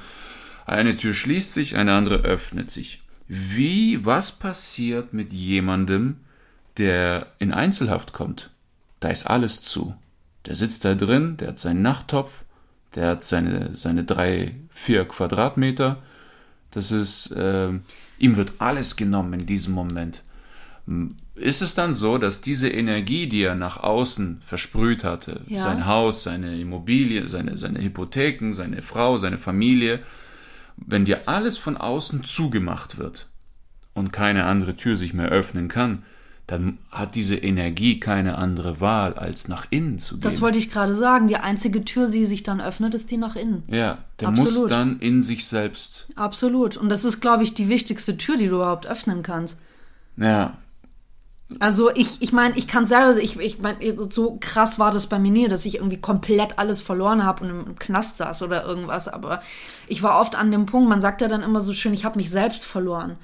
Eine Tür schließt sich, eine andere öffnet sich. Wie, was passiert mit jemandem, der in Einzelhaft kommt? Da ist alles zu. Der sitzt da drin, der hat seinen Nachttopf, der hat seine, seine drei, vier Quadratmeter. Das ist, äh, ihm wird alles genommen in diesem Moment. Ist es dann so, dass diese Energie, die er nach außen versprüht hatte, Ja. sein Haus, seine Immobilie, seine, seine Hypotheken, seine Frau, seine Familie, wenn dir alles von außen zugemacht wird und keine andere Tür sich mehr öffnen kann, dann hat diese Energie keine andere Wahl, als nach innen zu gehen. Das wollte ich gerade sagen. Die einzige Tür, die sich dann öffnet, ist die nach innen. ja, der Absolut. muss dann in sich selbst. Absolut. Und das ist, glaube ich, die wichtigste Tür, die du überhaupt öffnen kannst. Ja, Also ich, ich meine, ich kann selber, ich, ich mein, so krass war das bei mir nie, dass ich irgendwie komplett alles verloren habe und im Knast saß oder irgendwas. Aber ich war oft an dem Punkt, man sagt ja dann immer so schön, ich habe mich selbst verloren.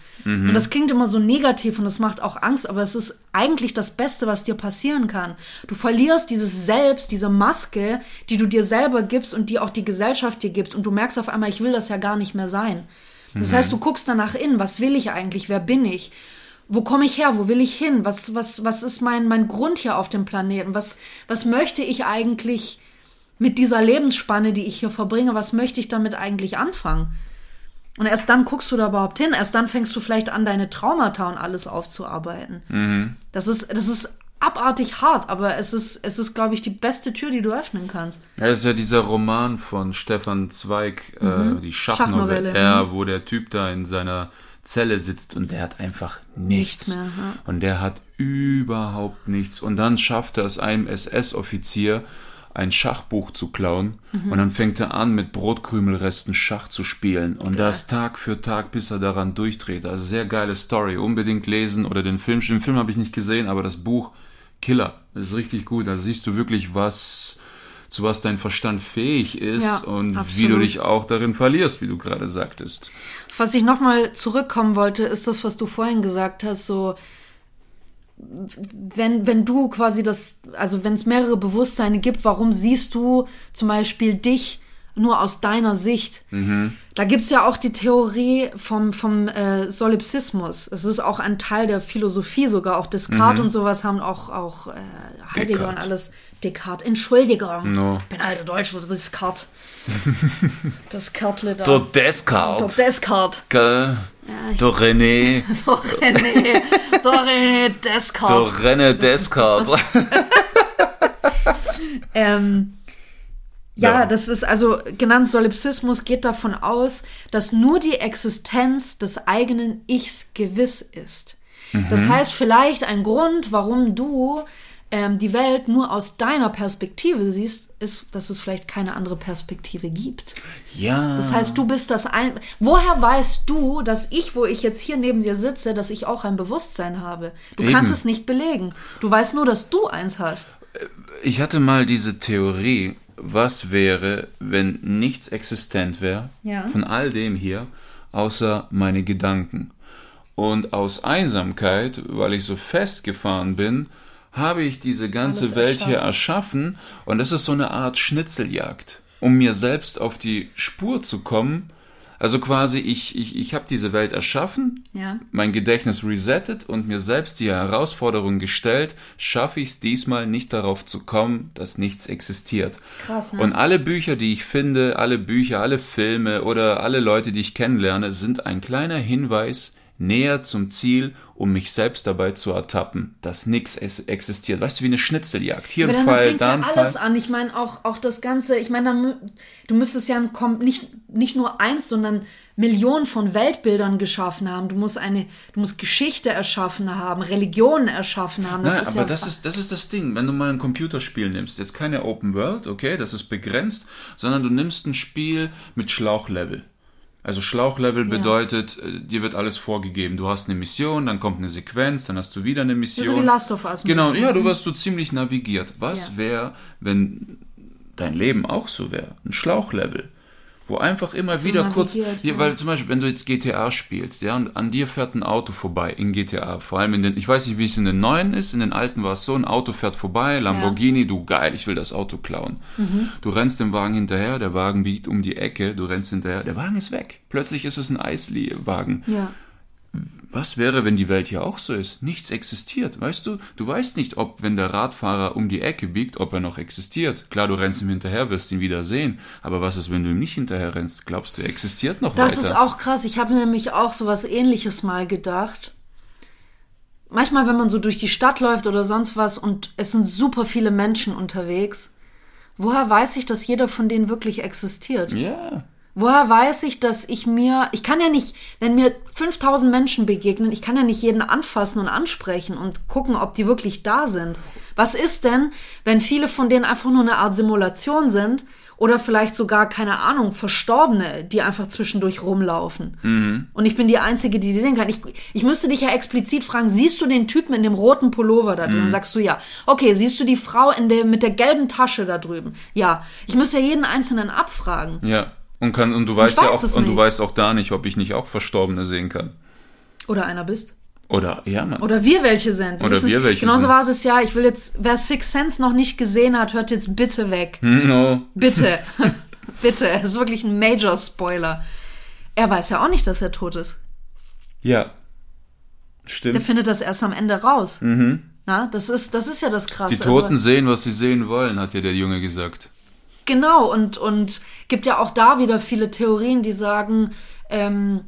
Und das klingt immer so negativ und das macht auch Angst, aber es ist eigentlich das Beste, was dir passieren kann. Du verlierst dieses Selbst, diese Maske, die du dir selber gibst und die auch die Gesellschaft dir gibt. Und du merkst auf einmal, ich will das ja gar nicht mehr sein. Das heißt, du guckst danach in, was will ich eigentlich, wer bin ich? Wo komme ich her? Wo will ich hin? Was, was, was ist mein, mein Grund hier auf dem Planeten? Was, was möchte ich eigentlich mit dieser Lebensspanne, die ich hier verbringe, was möchte ich damit eigentlich anfangen? Und erst dann guckst du da überhaupt hin. Erst dann fängst du vielleicht an, deine Traumata und alles aufzuarbeiten. Das ist, das ist abartig hart, aber es ist, es ist, glaube ich, die beste Tür, die du öffnen kannst. Ja, das ist ja dieser Roman von Stefan Zweig, äh, die Schachnovelle, Schachnovelle, ja, wo der Typ da in seiner Zelle sitzt und der hat einfach nichts. Nichts mehr, ja. Und der hat überhaupt nichts. Und dann schafft er es einem SS-Offizier, ein Schachbuch zu klauen. Mhm. Und dann fängt er an, mit Brotkrümelresten Schach zu spielen. Und das Tag für Tag, bis er daran durchdreht. Also sehr geile Story. Unbedingt lesen oder den Film. Den Film habe ich nicht gesehen, aber das Buch Killer. Das ist richtig gut. Da siehst du wirklich, was zu was dein Verstand fähig ist Ja, und wie absolut. du dich auch darin verlierst, wie du gerade sagtest. Was ich nochmal zurückkommen wollte, ist das, was du vorhin gesagt hast, so wenn, wenn du quasi das, also wenn es mehrere Bewusstseine gibt, warum siehst du zum Beispiel dich nur aus deiner Sicht? Da gibt's ja auch die Theorie vom, vom äh, Solipsismus. Es ist auch ein Teil der Philosophie, sogar auch Descartes und sowas haben auch, auch äh, Heidegger und Descartes. alles. Descartes, Entschuldigung. No. Ich bin alter Deutsch oder Descartes. Descartes da. Der Descartes. Der Descartes. Gell? Der René. Der René, der René Der Descartes. René Descartes. Ähm, ja, Ja. das ist also genannt Solipsismus geht davon aus, dass nur die Existenz des eigenen Ichs gewiss ist. Das heißt vielleicht ein Grund, warum du ähm, die Welt nur aus deiner Perspektive siehst, ist, dass es vielleicht keine andere Perspektive gibt. Ja. Das heißt, du bist das ein. Woher weißt du, dass ich, wo ich jetzt hier neben dir sitze, dass ich auch ein Bewusstsein habe? Du Eben. kannst es nicht belegen. Du weißt nur, dass du eins hast. Ich hatte mal diese Theorie, was wäre, wenn nichts existent wäre Ja. von all dem hier, außer meine Gedanken. Und aus Einsamkeit, weil ich so festgefahren bin, habe ich diese ganze Alles Welt hier erschaffen und das ist so eine Art Schnitzeljagd, um mir selbst auf die Spur zu kommen. Also quasi, ich, ich, ich habe diese Welt erschaffen, Ja. mein Gedächtnis resettet und mir selbst die Herausforderung gestellt, schaffe ich es diesmal nicht darauf zu kommen, dass nichts existiert. krass, ne? Und alle Bücher, die ich finde, alle Bücher, alle Filme oder alle Leute, die ich kennenlerne, sind ein kleiner Hinweis näher zum Ziel, um mich selbst dabei zu ertappen, dass nichts existiert. Weißt du, wie eine Schnitzeljagd. Hier ein Fall, da ja ein alles Fall. an. Ich meine auch, auch das Ganze, ich meine, du müsstest ja nicht, nicht nur eins, sondern Millionen von Weltbildern geschaffen haben. Du musst eine, du musst Geschichte erschaffen haben, Religionen erschaffen haben. Das Nein, ist aber ja das ist, das ist das Ding. Wenn du mal ein Computerspiel nimmst, jetzt keine Open World, okay, das ist begrenzt, sondern du nimmst ein Spiel mit Schlauchlevel. Also Schlauchlevel bedeutet, äh, dir wird alles vorgegeben. Du hast eine Mission, dann kommt eine Sequenz, dann hast du wieder eine Mission. So wie Last of Us Genau, bisschen. ja, du wirst so ziemlich navigiert. Was Ja. wäre, wenn dein Leben auch so wäre? Ein Schlauchlevel. Wo einfach immer wieder kurz, hier, ja. weil zum Beispiel, wenn du jetzt GTA spielst, ja, und an dir fährt ein Auto vorbei in GTA, vor allem in den, ich weiß nicht, wie es in den neuen ist, in den alten war es so, ein Auto fährt vorbei, Lamborghini, du geil, ich will das Auto klauen. Mhm. Du rennst dem Wagen hinterher, der Wagen biegt um die Ecke, du rennst hinterher, der Wagen ist weg. Plötzlich ist es ein Eiswagen. Ja. Was wäre, wenn die Welt hier auch so ist? Nichts existiert, weißt du? Du weißt nicht, ob, wenn der Radfahrer um die Ecke biegt, ob er noch existiert. Klar, du rennst ihm hinterher, wirst ihn wieder sehen. Aber was ist, wenn du ihm nicht hinterher rennst? Glaubst du, er existiert noch Das weiter? ist auch krass. Ich habe nämlich auch so was ähnliches mal gedacht. Manchmal, wenn man so durch die Stadt läuft oder sonst was und es sind super viele Menschen unterwegs, woher weiß ich, dass jeder von denen wirklich existiert? ja. Woher weiß ich, dass ich mir, ich kann ja nicht, wenn mir 5000 Menschen begegnen, ich kann ja nicht jeden anfassen und ansprechen und gucken, ob die wirklich da sind. Was ist denn, wenn viele von denen einfach nur eine Art Simulation sind oder vielleicht sogar, keine Ahnung, Verstorbene, die einfach zwischendurch rumlaufen? Und ich bin die Einzige, die die sehen kann. Ich, ich müsste dich ja explizit fragen, siehst du den Typen in dem roten Pullover da drin? Sagst du ja. Okay, siehst du die Frau in der, mit der gelben Tasche da drüben? Ja. Ich müsste ja jeden Einzelnen abfragen. Ja. Und, kann, und du weißt ja weiß auch, es und du weißt auch da nicht, ob ich nicht auch Verstorbene sehen kann. Oder einer bist. Oder, ja, Mann. Oder wir welche sind. Oder wir welche Genauso sind. war es ja. Ich will jetzt, wer Six Sense noch nicht gesehen hat, hört jetzt bitte weg. No. Bitte. bitte. Es ist wirklich ein Major-Spoiler. Er weiß ja auch nicht, dass er tot ist. Ja. Der Stimmt. findet das erst am Ende raus. Na, das ist, das ist ja das Krasse. Mhm. Die Toten Also, sehen, was sie sehen wollen, hat ja der Junge gesagt. Genau, und, und gibt ja auch da wieder viele Theorien, die sagen, ähm,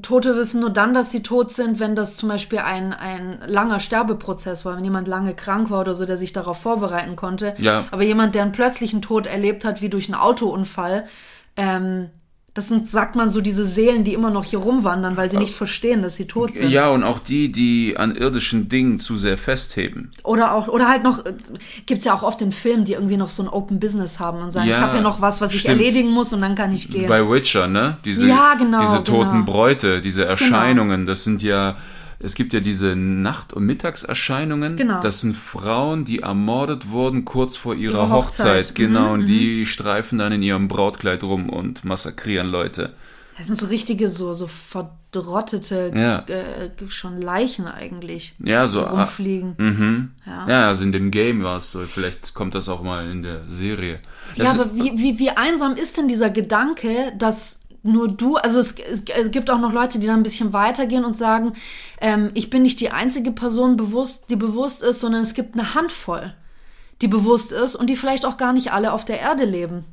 Tote wissen nur dann, dass sie tot sind, wenn das zum Beispiel ein, ein langer Sterbeprozess war, wenn jemand lange krank war oder so, der sich darauf vorbereiten konnte. Ja. Aber jemand, der einen plötzlichen Tod erlebt hat, wie durch einen Autounfall, ähm, das sind, sagt man so, diese Seelen, die immer noch hier rumwandern, weil sie nicht verstehen, dass sie tot sind. Ja, und auch die, die an irdischen Dingen zu sehr festheben. Oder auch, oder halt noch, äh, gibt's ja auch oft in Filmen, die irgendwie noch so ein Open Business haben und sagen, Ja, ich habe ja noch was, was ich stimmt. erledigen muss und dann kann ich gehen. Bei Witcher, ne? Diese, Ja, genau, diese toten genau. Bräute, diese Erscheinungen, das sind ja, es gibt ja diese Nacht- und Mittagserscheinungen. Genau. Das sind Frauen, die ermordet wurden kurz vor ihrer Ihre Hochzeit. Hochzeit. Genau, Mhm, und die streifen dann in ihrem Brautkleid rum und massakrieren Leute. Das sind so richtige, so, so verdrottete, Ja. äh, schon Leichen eigentlich. Ja, so, Die rumfliegen. Mhm. Ja. Ja, also in dem Game war es so. Vielleicht kommt das auch mal in der Serie. Ja, Das- aber wie, wie, wie einsam ist denn dieser Gedanke, dass nur du, also es, es gibt auch noch Leute, die dann ein bisschen weitergehen und sagen, ähm, ich bin nicht die einzige Person bewusst, die bewusst ist, sondern es gibt eine Handvoll, die bewusst ist und die vielleicht auch gar nicht alle auf der Erde leben,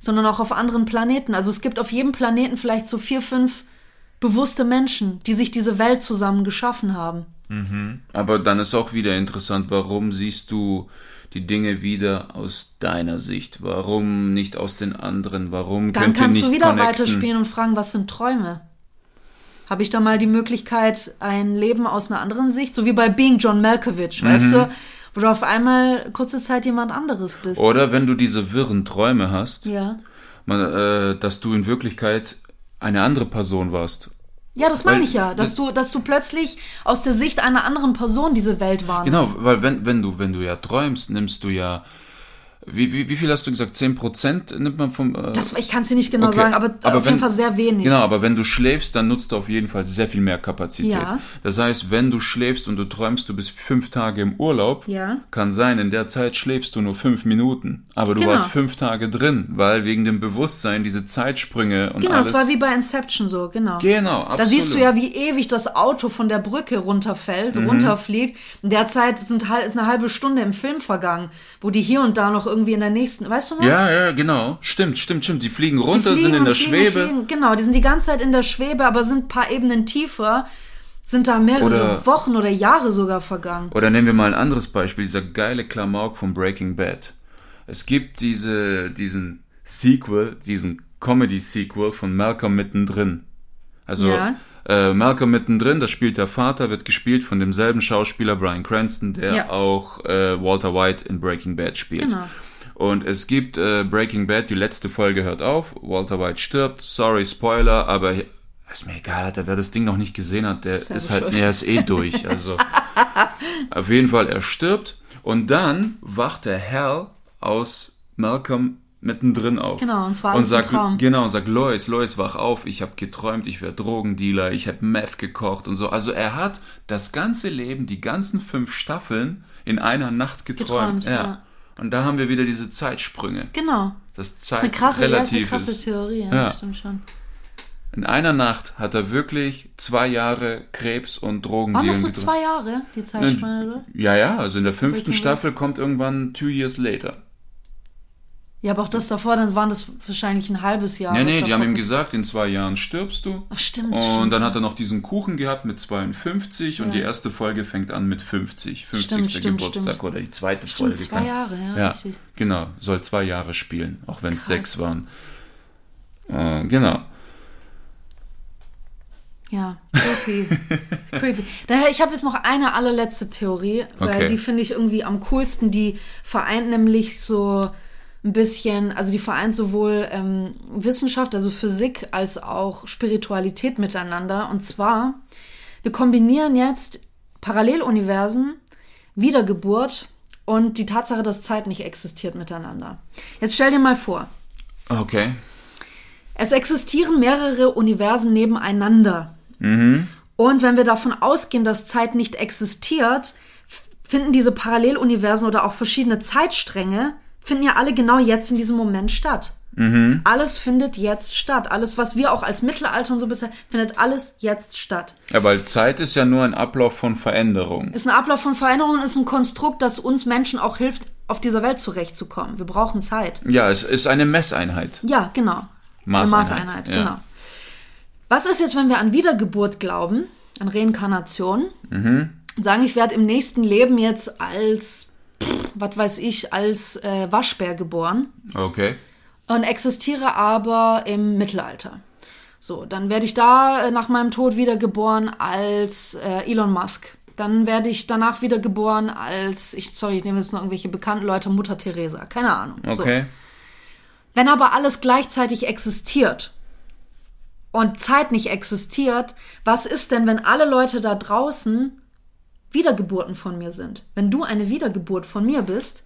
sondern auch auf anderen Planeten. Also es gibt auf jedem Planeten vielleicht so vier, fünf bewusste Menschen, die sich diese Welt zusammen geschaffen haben. Aber dann ist auch wieder interessant, warum siehst du die Dinge wieder aus deiner Sicht? Warum nicht aus den anderen? Warum Dann könnt ihr kannst nicht du wieder connecten? weiterspielen und fragen, was sind Träume? Habe ich da mal die Möglichkeit, ein Leben aus einer anderen Sicht, so wie bei Being John Malkovich, Mhm. weißt du, wo du auf einmal kurze Zeit jemand anderes bist. Oder wenn du diese wirren Träume hast, Ja. man, äh, dass du in Wirklichkeit eine andere Person warst. Ja, das meine ich ja, dass das- du, dass du plötzlich aus der Sicht einer anderen Person diese Welt wahrnimmst. Genau, weil wenn, wenn du, wenn du ja träumst, nimmst du ja, wie, wie, wie viel hast du gesagt? 10% nimmt man vom, äh, Das, ich kann es dir nicht genau Okay, sagen, aber, aber auf wenn- jeden Fall sehr wenig. Genau, aber wenn du schläfst, dann nutzt du auf jeden Fall sehr viel mehr Kapazität. Ja. Das heißt, wenn du schläfst und du träumst, du bist fünf Tage im Urlaub, Ja. kann sein, in der Zeit schläfst du nur fünf Minuten. Aber du Genau. warst fünf Tage drin, weil wegen dem Bewusstsein diese Zeitsprünge und Genau, alles. es war wie bei Inception so, genau. Genau, absolut. Da siehst du ja, wie ewig das Auto von der Brücke runterfällt, Mhm. runterfliegt. In der Zeit sind, ist eine halbe Stunde im Film vergangen, wo die hier und da noch irgendwie in der nächsten, weißt du noch? Ja, ja, genau. Stimmt, stimmt, stimmt. Die fliegen Die runter, fliegen sind in der fliegen, Schwebe. Fliegen. Genau, die sind die ganze Zeit in der Schwebe, aber sind ein paar Ebenen tiefer, sind da mehrere Oder- Wochen oder Jahre sogar vergangen. Oder nehmen wir mal ein anderes Beispiel, dieser geile Klamauk von Breaking Bad. Es gibt diese, diesen Sequel, diesen Comedy-Sequel von Malcolm mittendrin. Also Ja. äh, Malcolm mittendrin, da spielt der Vater, wird gespielt von demselben Schauspieler Brian Cranston, der Ja. auch äh, Walter White in Breaking Bad spielt. Genau. Und es gibt äh, Breaking Bad, die letzte Folge hört auf, Walter White stirbt, sorry, Spoiler, aber ist mir egal, Alter, wer das Ding noch nicht gesehen hat, der Selber ist halt, er ist eh durch. Also auf jeden Fall, er stirbt und dann wacht der Hal aus Malcolm mittendrin auf. Genau, und es war und sagt, Traum. Genau, und sagt, Lois, Lois, wach auf, ich habe geträumt, ich wäre Drogendealer, ich habe Meth gekocht und so. Also er hat das ganze Leben, die ganzen fünf Staffeln in einer Nacht geträumt. Geträumt, ja. Und da haben wir wieder diese Zeitsprünge. Genau. Das Das ist eine Zeit krasse, ja, ist eine relativ krasse. Theorie, ja, Ja. das stimmt schon. In einer Nacht hat er wirklich zwei Jahre Krebs und Waren Drogendealen das so getrunken. zwei Jahre, die Zeitspanne, oder? Ja, ja, also in der fünften Breaking Staffel kommt irgendwann Two Years Later. Ja, aber auch das davor, dann waren das wahrscheinlich ein halbes Jahr. Ja, was nee, die haben ihm gesagt, in zwei Jahren stirbst du. Ach, stimmt. Und stimmt. dann hat er noch diesen Kuchen gehabt mit 52 und Ja. die erste Folge fängt an mit 50. 50. Stimmt, stimmt, Geburtstag oder die zweite Stimmt, Folge. zwei kann- Jahre, ja, ja richtig. genau. Soll zwei Jahre spielen, auch wenn es sechs waren. Äh, genau. Ja, creepy. creepy. Daher, ich habe jetzt noch eine allerletzte Theorie, weil Okay. die finde ich irgendwie am coolsten. Die vereint nämlich so ein bisschen, also die vereint sowohl ähm, Wissenschaft, also Physik, als auch Spiritualität miteinander. Und zwar, wir kombinieren jetzt Paralleluniversen, Wiedergeburt und die Tatsache, dass Zeit nicht existiert miteinander. Jetzt stell dir mal vor, Okay. es existieren mehrere Universen nebeneinander. Und wenn wir davon ausgehen, dass Zeit nicht existiert, finden diese Paralleluniversen oder auch verschiedene Zeitstränge, finden ja alle genau jetzt in diesem Moment statt. Alles findet jetzt statt. Alles, was wir auch als Mittelalter und so bezeichnen, findet alles jetzt statt. Ja, weil Zeit ist ja nur ein Ablauf von Veränderung. Ist ein Ablauf von Veränderungen, ist ein Konstrukt, das uns Menschen auch hilft, auf dieser Welt zurechtzukommen. Wir brauchen Zeit. Ja, es ist eine Messeinheit. Ja, genau. Maßeinheit, Eine Maßeinheit, ja. genau. Was ist jetzt, wenn wir an Wiedergeburt glauben, an Reinkarnation? Sagen, ich werde im nächsten Leben jetzt als, was weiß ich, als äh, Waschbär geboren Okay. und existiere aber im Mittelalter. So, dann werde ich da äh, nach meinem Tod wiedergeboren als äh, Elon Musk. Dann werde ich danach wiedergeboren als, ich, sorry, ich nehme jetzt noch irgendwelche bekannten Leute, Mutter Teresa, keine Ahnung. So. Okay. Wenn aber alles gleichzeitig existiert und Zeit nicht existiert, was ist denn, wenn alle Leute da draußen Wiedergeburten von mir sind? Wenn du eine Wiedergeburt von mir bist,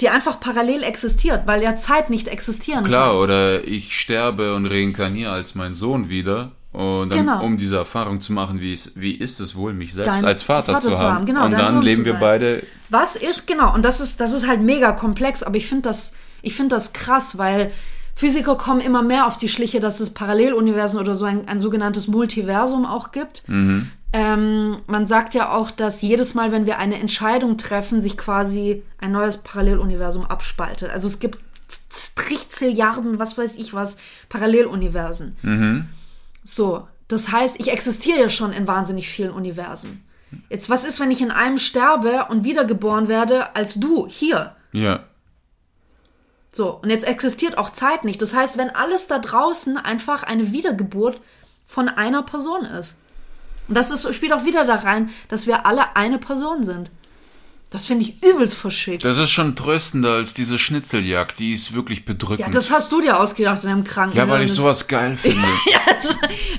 die einfach parallel existiert, weil ja Zeit nicht existieren Klar, kann. oder ich sterbe und reinkarniere als mein Sohn wieder. Und dann, Genau. um diese Erfahrung zu machen, wie, es, wie ist es wohl, mich selbst Dein als Vater, Vater zu haben. haben, genau, und dann Sohn leben wir beide. Was ist, genau, und das ist, das ist halt mega komplex, aber ich finde das, ich finde das krass, weil Physiker kommen immer mehr auf die Schliche, dass es Paralleluniversen oder so ein, ein sogenanntes Multiversum auch gibt. Ähm, man sagt ja auch, dass jedes Mal, wenn wir eine Entscheidung treffen, sich quasi ein neues Paralleluniversum abspaltet. Also es gibt Trichzilliarden, was weiß ich was, Paralleluniversen. So, das heißt, ich existiere ja schon in wahnsinnig vielen Universen. Jetzt, was ist, wenn ich in einem sterbe und wiedergeboren werde als du hier? Ja. So, und jetzt existiert auch Zeit nicht. Das heißt, wenn alles da draußen einfach eine Wiedergeburt von einer Person ist. Und das ist, spielt auch wieder da rein, dass wir alle eine Person sind. Das finde ich übelst verschickt. Das ist schon tröstender als diese Schnitzeljagd. Die ist wirklich Ja, bedrückend. das hast du dir ausgedacht in deinem Kranken. Ja, weil ich sowas geil finde.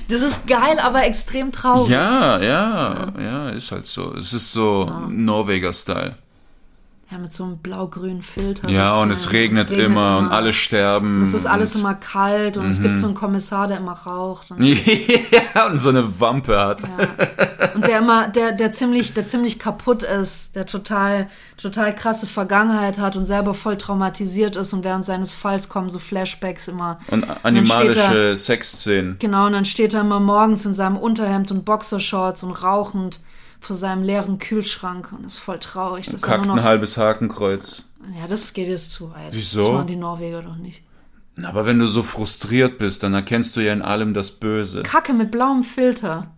Das ist geil, aber extrem traurig. ja, ja, ja, ist halt so. Es ist so Norweger-Style. Ja, mit so einem blau-grünen Filter. Ja, Das, und äh, es regnet, immer, und alle sterben. Es ist alles und, immer kalt und es gibt so einen Kommissar, der immer raucht. Und, ja, und so eine Wampe hat. und der immer, der, der ziemlich, der ziemlich kaputt ist, der total, total krasse Vergangenheit hat und selber voll traumatisiert ist und während seines Falls kommen so Flashbacks immer. Und dann steht er- animalische Sexszenen. Genau, und dann steht er immer morgens in seinem Unterhemd und Boxershorts und rauchend vor seinem leeren Kühlschrank und ist voll traurig. Dass er Kackt nur ein noch, halbes Hakenkreuz. ja, das geht jetzt zu weit. Wieso? Das machen die Norweger doch nicht. Aber wenn du so frustriert bist, dann erkennst du ja in allem das Böse. Kacke mit blauem Filter.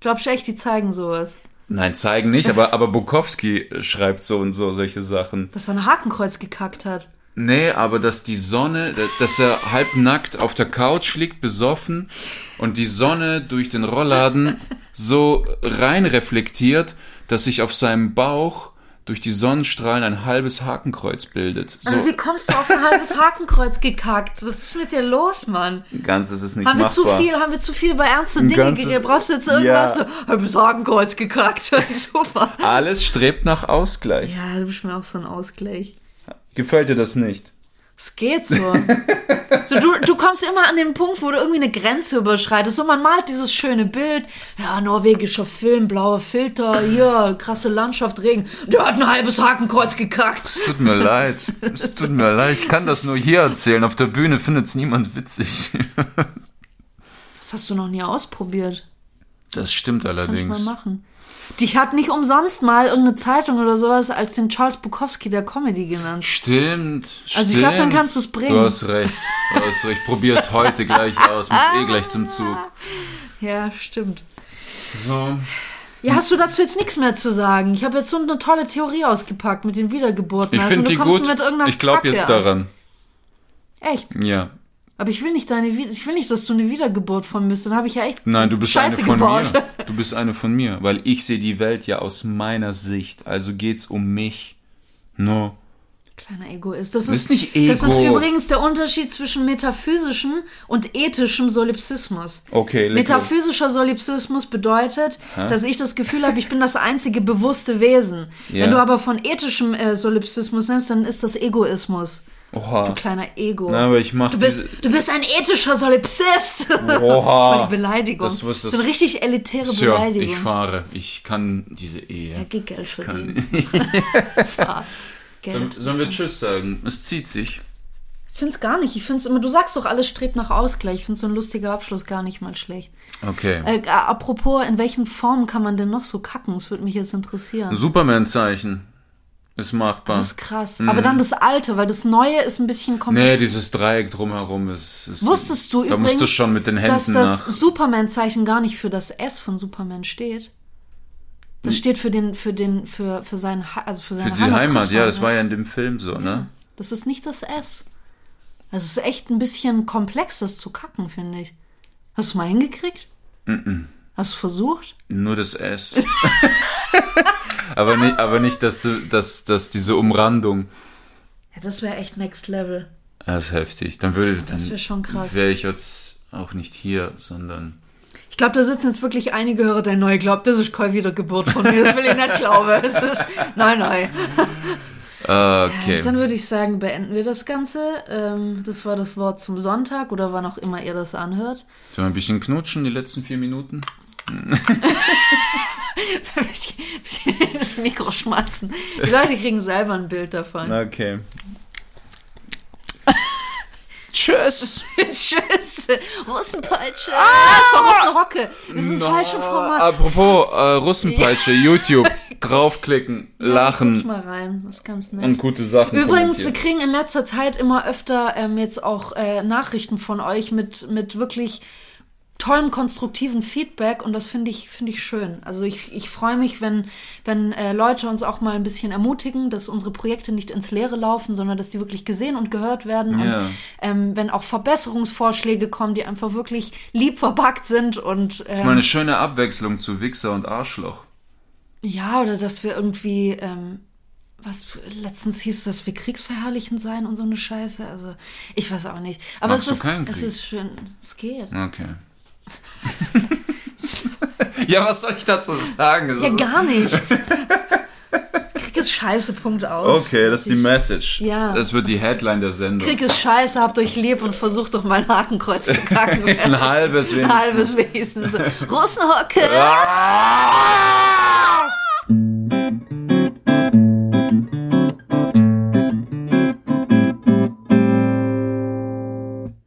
Glaubst du echt, die zeigen sowas? Nein, zeigen nicht, aber, aber Bukowski schreibt so und so solche Sachen. Dass er ein Hakenkreuz gekackt hat. Nee, aber dass die Sonne, dass er halbnackt auf der Couch liegt, besoffen und die Sonne durch den Rollladen so rein reflektiert, dass sich auf seinem Bauch durch die Sonnenstrahlen ein halbes Hakenkreuz bildet. So Aber wie kommst du auf ein halbes Hakenkreuz gekackt? Was ist mit dir los, Mann? ganz ist es nicht Haben wir machbar. zu viel, haben wir zu viel über ernste Dinge ganzes- geredet? Brauchst du jetzt irgendwas Ja. so, halbes Hakenkreuz gekackt? Super. Alles strebt nach Ausgleich. Ja, du bist mir auch so ein Ausgleich. Gefällt dir das nicht? Es geht so. so du, du kommst immer an den Punkt, wo du irgendwie eine Grenze überschreitest. So, man malt dieses schöne Bild. Ja, norwegischer Film, blauer Filter, hier, krasse Landschaft, Regen. Der hat ein halbes Hakenkreuz gekackt. Tut mir leid. Es tut mir leid. Ich kann das nur hier erzählen. Auf der Bühne findet es niemand witzig. Das hast du noch nie ausprobiert. Das stimmt Kann ich allerdings. mal machen. Dich hat nicht umsonst mal irgendeine Zeitung oder sowas als den Charles Bukowski der Comedy genannt. Stimmt, Also ich glaub, dann stimmt. kannst du's bringen. Du hast recht. Du hast recht. Ich probier's heute gleich aus. Muss eh gleich zum Zug. Ja, stimmt. So. Ja, hast du dazu jetzt nichts mehr zu sagen? Ich habe jetzt so eine tolle Theorie ausgepackt mit den Wiedergeburten. Ich Also, finde du die gut. Mit irgendeiner Ich glaube jetzt an. daran. Echt? Ja. Aber ich will nicht deine, ich will nicht, dass du eine Wiedergeburt von mir bist. Dann habe ich ja echt Nein, du bist Scheiße eine von gebaut. mir. Du bist eine von mir, weil ich sehe die Welt ja aus meiner Sicht. Also geht's um mich. No. Kleiner Egoist. Das ist, ist nicht Ego. Das ist übrigens der Unterschied zwischen metaphysischem und ethischem Solipsismus. Okay, leg Metaphysischer Solipsismus bedeutet, dass ich das Gefühl habe, ich bin das einzige bewusste Wesen. Ja. Wenn du aber von ethischem äh, Solipsismus nennst, dann ist das Egoismus. Oha. Du kleiner Ego. Na, aber ich mach du, bist, du bist ein ethischer Solipsist. Oha. Voll die Beleidigung. Das muss das- so eine richtig elitäre Tja, Beleidigung. ich fahre. Ich kann diese Ehe. ja, geh Geld Kann, verdienen. Fahr. Geld. sollen wir Tschüss sagen? Es zieht sich. Ich finde es gar nicht. Ich finde immer, du sagst doch, alles strebt nach Ausgleich. Ich finde so ein lustiger Abschluss gar nicht mal schlecht. Okay. Äh, apropos, in welchen Formen kann man denn noch so kacken? Das würde mich jetzt interessieren. Superman-Zeichen. Ist machbar. Das ist krass. Aber dann das Alte, weil das Neue ist ein bisschen Nee, kompliziert. dieses Dreieck drumherum ist. ist Wusstest du Da übrigens, musst du schon mit den dass Händen das nach. Superman-Zeichen gar nicht für das S von Superman steht? Das steht für den, für den, für, für seinen, Ha- also für seine Für die Heimat, Heimatkörper, ja, das ne? war ja in dem Film so, ne? Das ist nicht das S. Das ist echt ein bisschen komplex, das zu kacken, finde ich. Hast du mal hingekriegt? Hast du versucht? Nur das S. aber nicht, aber nicht dass, dass, dass diese Umrandung. Ja, das wäre echt Next Level. Das ist heftig. Dann würde dann Das wär schon krass. Wäre ich jetzt auch nicht hier, sondern. Ich glaube, da sitzen jetzt wirklich einige Hörer, der neu glaubt, das ist keine Wiedergeburt von mir. Das will ich nicht glauben. Es ist, nein, nein. Okay. Dann würde ich sagen, beenden wir das Ganze. Ähm, das war das Wort zum Sonntag oder wann auch immer ihr das anhört. Sollen wir ein bisschen knutschen, die letzten vier Minuten? das Mikro schmatzen. Die Leute kriegen selber ein Bild davon. Okay. Tschüss. Tschüss. Russenpeitsche. Ah, das war Russenhocke. Das ist ein falsches Format. Apropos äh, Russenpeitsche, YouTube, draufklicken, Guck lachen mal rein. Das ist ganz nett. und gute Sachen Übrigens, wir kriegen in letzter Zeit immer öfter ähm, jetzt auch äh, Nachrichten von euch mit, mit wirklich tollem konstruktiven Feedback und das finde ich finde ich schön. Also ich, ich freue mich, wenn wenn äh, Leute uns auch mal ein bisschen ermutigen, dass unsere Projekte nicht ins Leere laufen, sondern dass die wirklich gesehen und gehört werden Ja. und ähm, wenn auch Verbesserungsvorschläge kommen, die einfach wirklich lieb verpackt sind und Das ist ähm, mal eine schöne Abwechslung zu Wichser und Arschloch. ja, oder dass wir irgendwie, ähm, was letztens hieß, dass wir kriegsverherrlichen sein und so eine Scheiße. Also, ich weiß auch nicht. Aber Magst es ist, es ist schön. Es geht. Okay. Ja, was soll ich dazu sagen? Es Ja, ist- gar nichts. Krieg ist scheiße, Punkt aus. Okay, das ist die Message. Ja. Das wird die Headline der Sendung. Krieg ist scheiße, habt euch lieb und versucht doch mal ein Hakenkreuz zu kacken. Ein halbes Ein wenigstens. halbes wenigstens. Russenhocke. Ah!